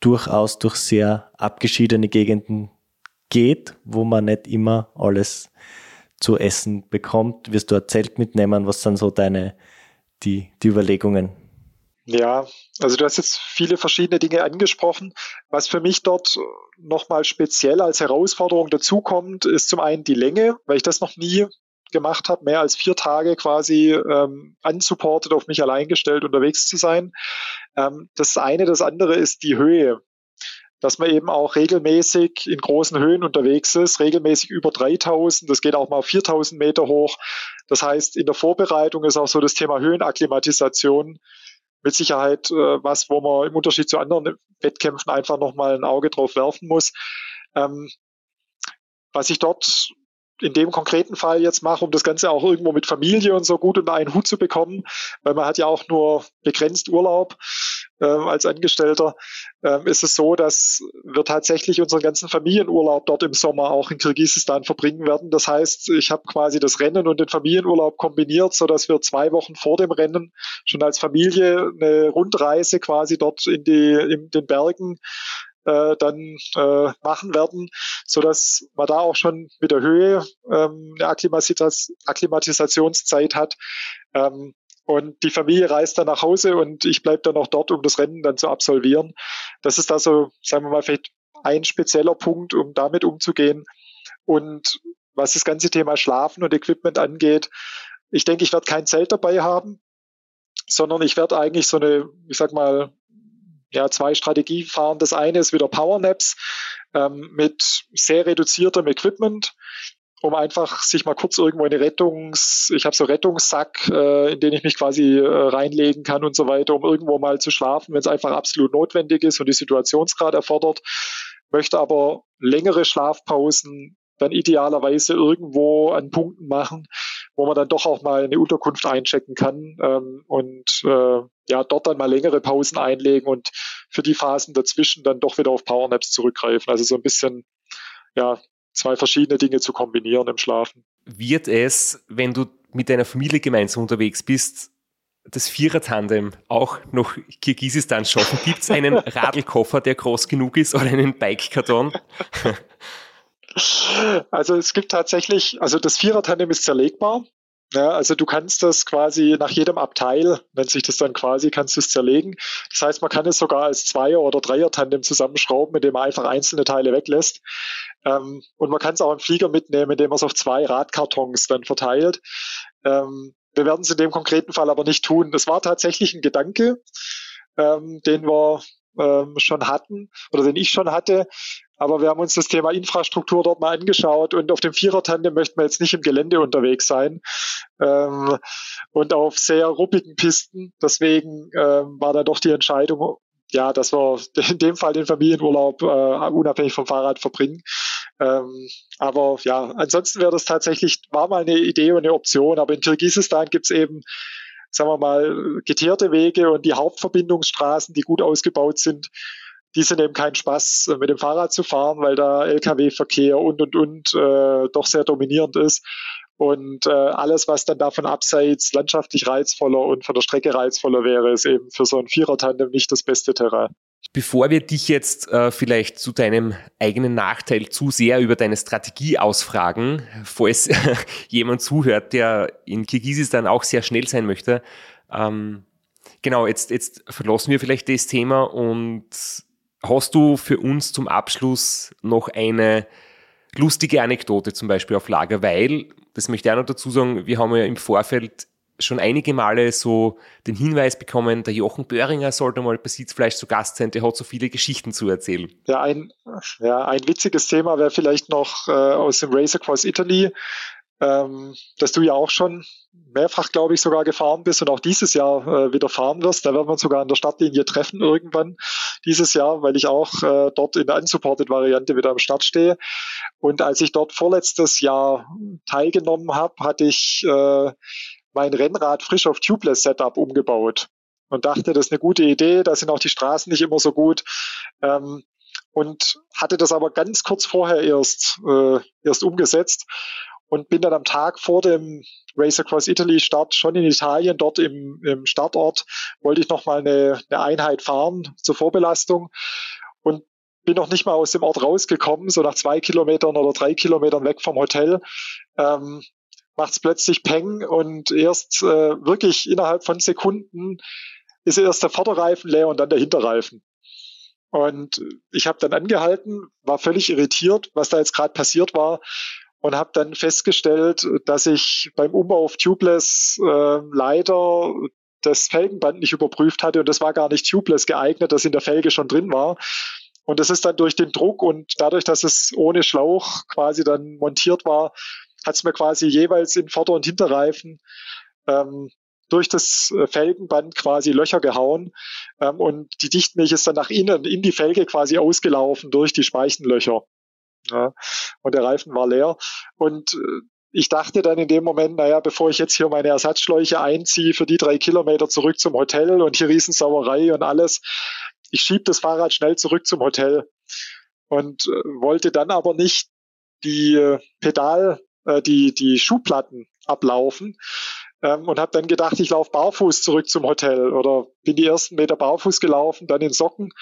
Speaker 3: durchaus durch sehr abgeschiedene Gegenden geht, wo man nicht immer alles zu essen bekommt. Wirst du ein Zelt mitnehmen? Was sind so deine, die, die Überlegungen?
Speaker 1: Ja, also du hast jetzt viele verschiedene Dinge angesprochen. Was für mich dort nochmal speziell als Herausforderung dazukommt, ist zum einen die Länge, weil ich das noch nie gemacht habe, mehr als vier Tage quasi ähm, unsupported auf mich allein gestellt unterwegs zu sein. Ähm, das eine, das andere ist die Höhe dass man eben auch regelmäßig in großen Höhen unterwegs ist, regelmäßig über 3000, das geht auch mal auf 4000 Meter hoch. Das heißt, in der Vorbereitung ist auch so das Thema Höhenakklimatisation mit Sicherheit äh, was, wo man im Unterschied zu anderen Wettkämpfen einfach nochmal ein Auge drauf werfen muss. Ähm, was ich dort in dem konkreten Fall jetzt mache, um das Ganze auch irgendwo mit Familie und so gut unter einen Hut zu bekommen, weil man hat ja auch nur begrenzt Urlaub äh, als Angestellter, äh, ist es so, dass wir tatsächlich unseren ganzen Familienurlaub dort im Sommer auch in Kirgisistan verbringen werden. Das heißt, ich habe quasi das Rennen und den Familienurlaub kombiniert, so dass wir zwei Wochen vor dem Rennen schon als Familie eine Rundreise quasi dort in die in den Bergen äh, dann äh, machen werden, so dass man da auch schon mit der Höhe ähm, eine Akklimatis Akklimatisationszeit hat. Ähm, und die Familie reist dann nach Hause und ich bleibe dann auch dort, um das Rennen dann zu absolvieren. Das ist da so, sagen wir mal, vielleicht ein spezieller Punkt, um damit umzugehen. Und was das ganze Thema Schlafen und Equipment angeht, ich denke, ich werde kein Zelt dabei haben, sondern ich werde eigentlich so eine, ich sag mal, ja, zwei Strategien fahren. Das eine ist wieder Powernaps ähm, mit sehr reduziertem Equipment, um einfach sich mal kurz irgendwo in eine Rettungs, ich habe so Rettungssack, äh, in den ich mich quasi äh, reinlegen kann und so weiter, um irgendwo mal zu schlafen, wenn es einfach absolut notwendig ist und die Situation es gerade erfordert. möchte aber längere Schlafpausen dann idealerweise irgendwo an Punkten machen, wo man dann doch auch mal eine Unterkunft einchecken kann ähm, und äh, ja dort dann mal längere Pausen einlegen und für die Phasen dazwischen dann doch wieder auf Powernaps zurückgreifen. Also so ein bisschen ja zwei verschiedene Dinge zu kombinieren im Schlafen.
Speaker 2: Wird es, wenn du mit deiner Familie gemeinsam unterwegs bist, das Vierer-Tandem auch noch Kirgisistan schaffen? Gibt es einen Radlkoffer, der groß genug ist oder einen Bikekarton?
Speaker 1: Also es gibt tatsächlich, also das Vierer-Tandem ist zerlegbar. Ja, also du kannst das quasi nach jedem Abteil, nennt sich das dann quasi, kannst du es zerlegen. Das heißt, man kann es sogar als Zweier- oder Dreier-Tandem zusammenschrauben, indem man einfach einzelne Teile weglässt. Ähm, und man kann es auch im Flieger mitnehmen, indem man es auf zwei Radkartons dann verteilt. Ähm, wir werden es in dem konkreten Fall aber nicht tun. Das war tatsächlich ein Gedanke, ähm, den wir ähm, schon hatten oder den ich schon hatte. Aber wir haben uns das Thema Infrastruktur dort mal angeschaut und auf dem Vierer-Tandem möchten wir jetzt nicht im Gelände unterwegs sein ähm, und auf sehr ruppigen Pisten. Deswegen ähm, war da doch die Entscheidung, ja, dass wir in dem Fall den Familienurlaub äh, unabhängig vom Fahrrad verbringen. Ähm, aber ja, ansonsten wäre das tatsächlich, war mal eine Idee und eine Option. Aber in Kirgisistan gibt es eben sagen wir mal, geteerte Wege und die Hauptverbindungsstraßen, die gut ausgebaut sind, die sind eben kein Spaß, äh, mit dem Fahrrad zu fahren, weil da Lkw-Verkehr und und und äh, doch sehr dominierend ist. Und äh, alles, was dann davon abseits landschaftlich reizvoller und von der Strecke reizvoller wäre, ist eben für so ein Vierer-Tandem nicht das beste Terrain.
Speaker 2: Bevor wir dich jetzt äh, vielleicht zu deinem eigenen Nachteil zu sehr über deine Strategie ausfragen, falls jemand zuhört, der in Kirgisistan auch sehr schnell sein möchte, ähm, genau, jetzt, jetzt verlassen wir vielleicht das Thema und hast du für uns zum Abschluss noch eine lustige Anekdote zum Beispiel auf Lager, weil, das möchte ich auch noch dazu sagen, wir haben ja im Vorfeld schon einige Male so den Hinweis bekommen, der Jochen Böhringer sollte mal bei Sitzfleisch zu Gast sein, der hat so viele Geschichten zu erzählen.
Speaker 1: Ja, ein, ja, ein witziges Thema wäre vielleicht noch äh, aus dem Race Across Italy, ähm, dass du ja auch schon mehrfach, glaube ich, sogar gefahren bist und auch dieses Jahr äh, wieder fahren wirst. Da werden wir uns sogar an der Stadtlinie treffen irgendwann dieses Jahr, weil ich auch äh, dort in der unsupported-Variante wieder am Start stehe. Und als ich dort vorletztes Jahr teilgenommen habe, hatte ich äh, mein Rennrad frisch auf Tubeless Setup umgebaut und dachte, das ist eine gute Idee, da sind auch die Straßen nicht immer so gut. Ähm, und hatte das aber ganz kurz vorher erst, äh, erst umgesetzt und bin dann am Tag vor dem Race Across Italy Start schon in Italien, dort im, im Startort, wollte ich nochmal eine, eine Einheit fahren zur Vorbelastung und bin noch nicht mal aus dem Ort rausgekommen, so nach zwei Kilometern oder drei Kilometern weg vom Hotel. Ähm, macht es plötzlich Peng und erst äh, wirklich innerhalb von Sekunden ist erst der Vorderreifen leer und dann der Hinterreifen. Und ich habe dann angehalten, war völlig irritiert, was da jetzt gerade passiert war und habe dann festgestellt, dass ich beim Umbau auf Tubeless äh, leider das Felgenband nicht überprüft hatte und das war gar nicht Tubeless geeignet, das in der Felge schon drin war. Und das ist dann durch den Druck und dadurch, dass es ohne Schlauch quasi dann montiert war, hat es mir quasi jeweils in Vorder- und Hinterreifen ähm, durch das Felgenband quasi Löcher gehauen ähm, und die Dichtmilch ist dann nach innen in die Felge quasi ausgelaufen durch die Speichenlöcher. Ja, und der Reifen war leer. Und äh, ich dachte dann in dem Moment, naja, bevor ich jetzt hier meine Ersatzschläuche einziehe für die drei Kilometer zurück zum Hotel und hier Riesensauerei und alles, ich schieb das Fahrrad schnell zurück zum Hotel und äh, wollte dann aber nicht die äh, Pedal, äh, die, die Schuhplatten ablaufen ähm, und habe dann gedacht, ich laufe barfuß zurück zum Hotel oder bin die ersten Meter barfuß gelaufen, dann in Socken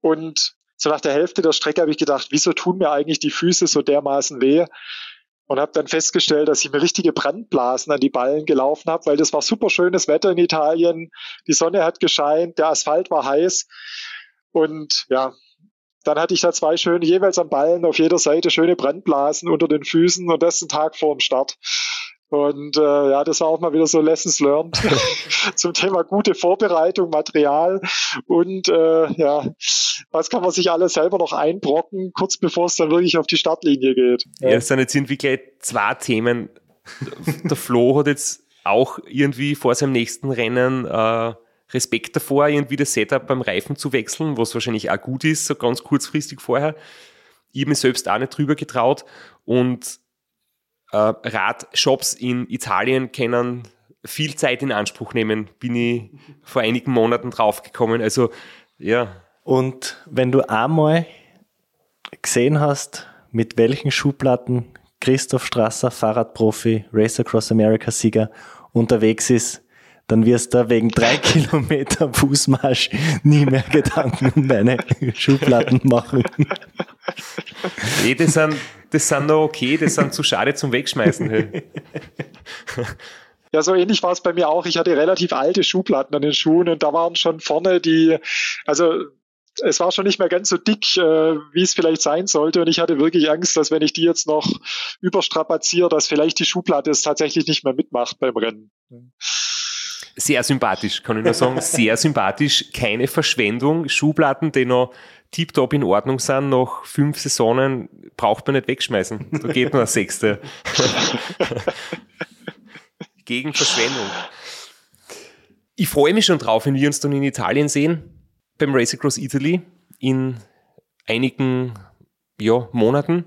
Speaker 1: und so nach der Hälfte der Strecke habe ich gedacht, wieso tun mir eigentlich die Füße so dermaßen weh? Und habe dann festgestellt, dass ich mir richtige Brandblasen an die Ballen gelaufen habe, weil das war super schönes Wetter in Italien. Die Sonne hat gescheint, der Asphalt war heiß. Und ja, dann hatte ich da zwei schöne, jeweils am Ballen auf jeder Seite schöne Brandblasen unter den Füßen und das einen Tag vor dem Start. Und äh, ja, das war auch mal wieder so Lessons learned zum Thema gute Vorbereitung, Material und äh, ja, was kann man sich alles selber noch einbrocken, kurz bevor es dann wirklich auf die Startlinie geht.
Speaker 2: Ja, es sind jetzt irgendwie gleich zwei Themen. Der Flo hat jetzt auch irgendwie vor seinem nächsten Rennen äh, Respekt davor, irgendwie das Setup beim Reifen zu wechseln, was wahrscheinlich auch gut ist, so ganz kurzfristig vorher. Ich habe mir selbst auch nicht drüber getraut und Radshops in Italien kennen viel Zeit in Anspruch nehmen, bin ich vor einigen Monaten draufgekommen. Also, ja.
Speaker 3: Und wenn du einmal gesehen hast, mit welchen Schuhplatten Christoph Strasser, Fahrradprofi, Race Across America Sieger unterwegs ist, dann wirst du wegen drei Kilometer Fußmarsch nie mehr Gedanken um deine Schuhplatten machen.
Speaker 2: Nee, das sind, das sind noch okay, das sind zu schade zum Wegschmeißen. Hey.
Speaker 1: Ja, so ähnlich war es bei mir auch. Ich hatte relativ alte Schuhplatten an den Schuhen und da waren schon vorne die, also es war schon nicht mehr ganz so dick, äh, wie es vielleicht sein sollte. Und ich hatte wirklich Angst, dass wenn ich die jetzt noch überstrapaziere, dass vielleicht die Schuhplatte es tatsächlich nicht mehr mitmacht beim Rennen.
Speaker 2: Sehr sympathisch, kann ich nur sagen. Sehr sympathisch. Keine Verschwendung. Schuhplatten, die noch tiptop in Ordnung sind, nach fünf Saisonen braucht man nicht wegschmeißen. Da geht nur eine sechste. Gegen Verschwendung. Ich freue mich schon drauf, wenn wir uns dann in Italien sehen beim Race Across Italy in einigen ja, Monaten.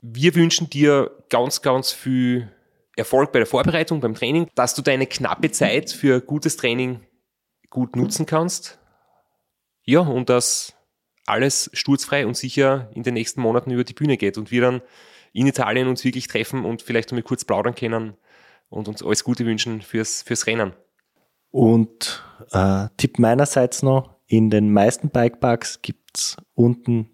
Speaker 2: Wir wünschen dir ganz, ganz viel Erfolg bei der Vorbereitung, beim Training, dass du deine knappe Zeit für gutes Training gut nutzen kannst. Ja, und dass alles sturzfrei und sicher in den nächsten Monaten über die Bühne geht und wir dann in Italien uns wirklich treffen und vielleicht einmal kurz plaudern können und uns alles Gute wünschen fürs, fürs Rennen.
Speaker 3: Und äh, Tipp meinerseits noch, in den meisten Bikeparks gibt es unten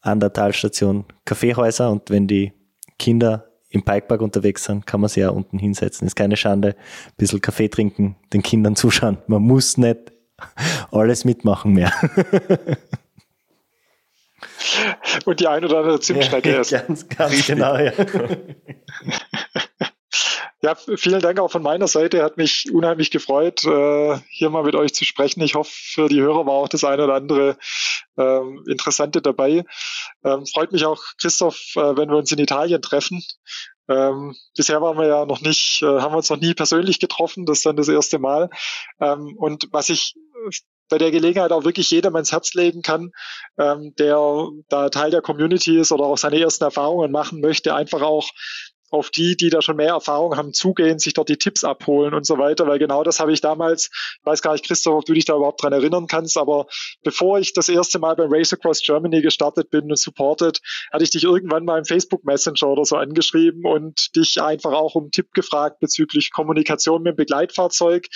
Speaker 3: an der Talstation Kaffeehäuser und wenn die Kinder im Bikepark unterwegs sind, kann man sie ja unten hinsetzen. Ist keine Schande. Ein bisschen Kaffee trinken, den Kindern zuschauen. Man muss nicht alles mitmachen mehr.
Speaker 1: Und die ein oder andere Zimtschnecke
Speaker 3: ja,
Speaker 1: essen.
Speaker 3: Ganz, ganz genau, ja.
Speaker 1: Ja, vielen Dank auch von meiner Seite. Hat mich unheimlich gefreut, äh, hier mal mit euch zu sprechen. Ich hoffe, für die Hörer war auch das eine oder andere ähm, Interessante dabei. Ähm, freut mich auch, Christoph, äh, wenn wir uns in Italien treffen. Ähm, bisher waren wir ja noch nicht, äh, haben wir uns noch nie persönlich getroffen. Das ist dann das erste Mal. Ähm, und was ich bei der Gelegenheit auch wirklich jedem ans Herz legen kann, ähm, der da Teil der Community ist oder auch seine ersten Erfahrungen machen möchte, einfach auch auf die, die da schon mehr Erfahrung haben, zugehen, sich dort die Tipps abholen und so weiter, weil genau das habe ich damals, ich weiß gar nicht, Christoph, ob du dich da überhaupt dran erinnern kannst, aber bevor ich das erste Mal beim Race Across Germany gestartet bin und supported, hatte ich dich irgendwann mal im Facebook Messenger oder so angeschrieben und dich einfach auch um Tipp gefragt bezüglich Kommunikation mit dem Begleitfahrzeug.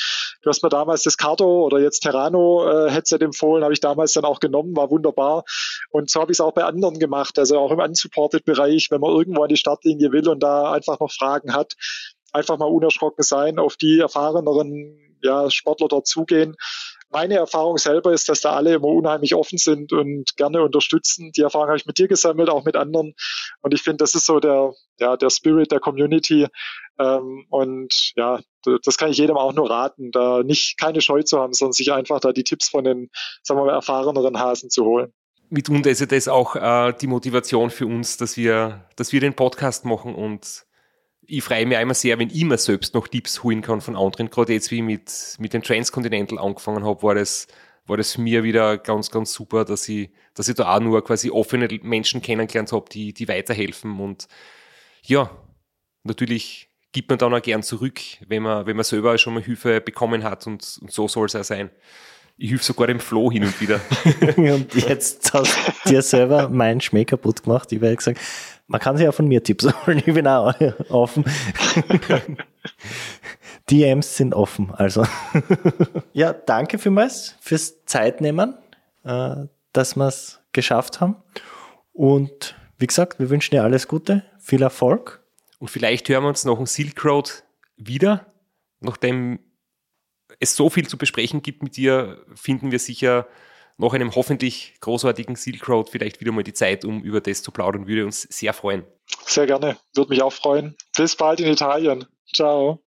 Speaker 1: Du hast mir damals das Cardo oder jetzt Terrano äh, Headset empfohlen, habe ich damals dann auch genommen, war wunderbar. Und so habe ich es auch bei anderen gemacht, also auch im unsupported Bereich, wenn man irgendwo an die Startlinie will und da einfach noch Fragen hat, einfach mal unerschrocken sein, auf die erfahreneren ja, Sportler dort zugehen. Meine Erfahrung selber ist, dass da alle immer unheimlich offen sind und gerne unterstützen. Die Erfahrung habe ich mit dir gesammelt, auch mit anderen. Und ich finde, das ist so der, ja, der Spirit der Community. Ähm, und ja, das kann ich jedem auch nur raten, da nicht keine Scheu zu haben, sondern sich einfach da die Tipps von den, sagen wir mal, erfahreneren Hasen zu holen
Speaker 2: mitunter ist ja das auch äh, die Motivation für uns, dass wir, dass wir den Podcast machen und ich freue mich immer sehr, wenn ich mir selbst noch Tipps holen kann von anderen. Gerade jetzt, wie ich mit, mit dem Transcontinental angefangen habe, war das, war das mich wieder ganz, ganz super, dass ich, dass ich da auch nur quasi offene Menschen kennengelernt habe, die, die weiterhelfen. Und ja, natürlich gibt man dann auch gern zurück, wenn man, wenn man selber schon mal Hilfe bekommen hat und, und so soll es auch sein. Ich helfe sogar dem Flo hin und wieder.
Speaker 3: und jetzt hast du dir selber meinen Schmäh kaputt gemacht. Ich werde gesagt, man kann sich ja von mir Tipps holen. Ich bin auch offen. DMs sind offen, also. ja, danke vielmals fürs Zeitnehmen, äh, dass wir es geschafft haben. Und wie gesagt, wir wünschen dir alles Gute, viel Erfolg.
Speaker 2: Und vielleicht hören wir uns noch ein Silk Road wieder, nachdem es so viel zu besprechen gibt mit dir, finden wir sicher nach einem hoffentlich großartigen Silk Road vielleicht wieder mal die Zeit, um über das zu plaudern. Würde uns sehr freuen.
Speaker 1: Sehr gerne. Würde mich auch freuen. Bis bald in Italien. Ciao.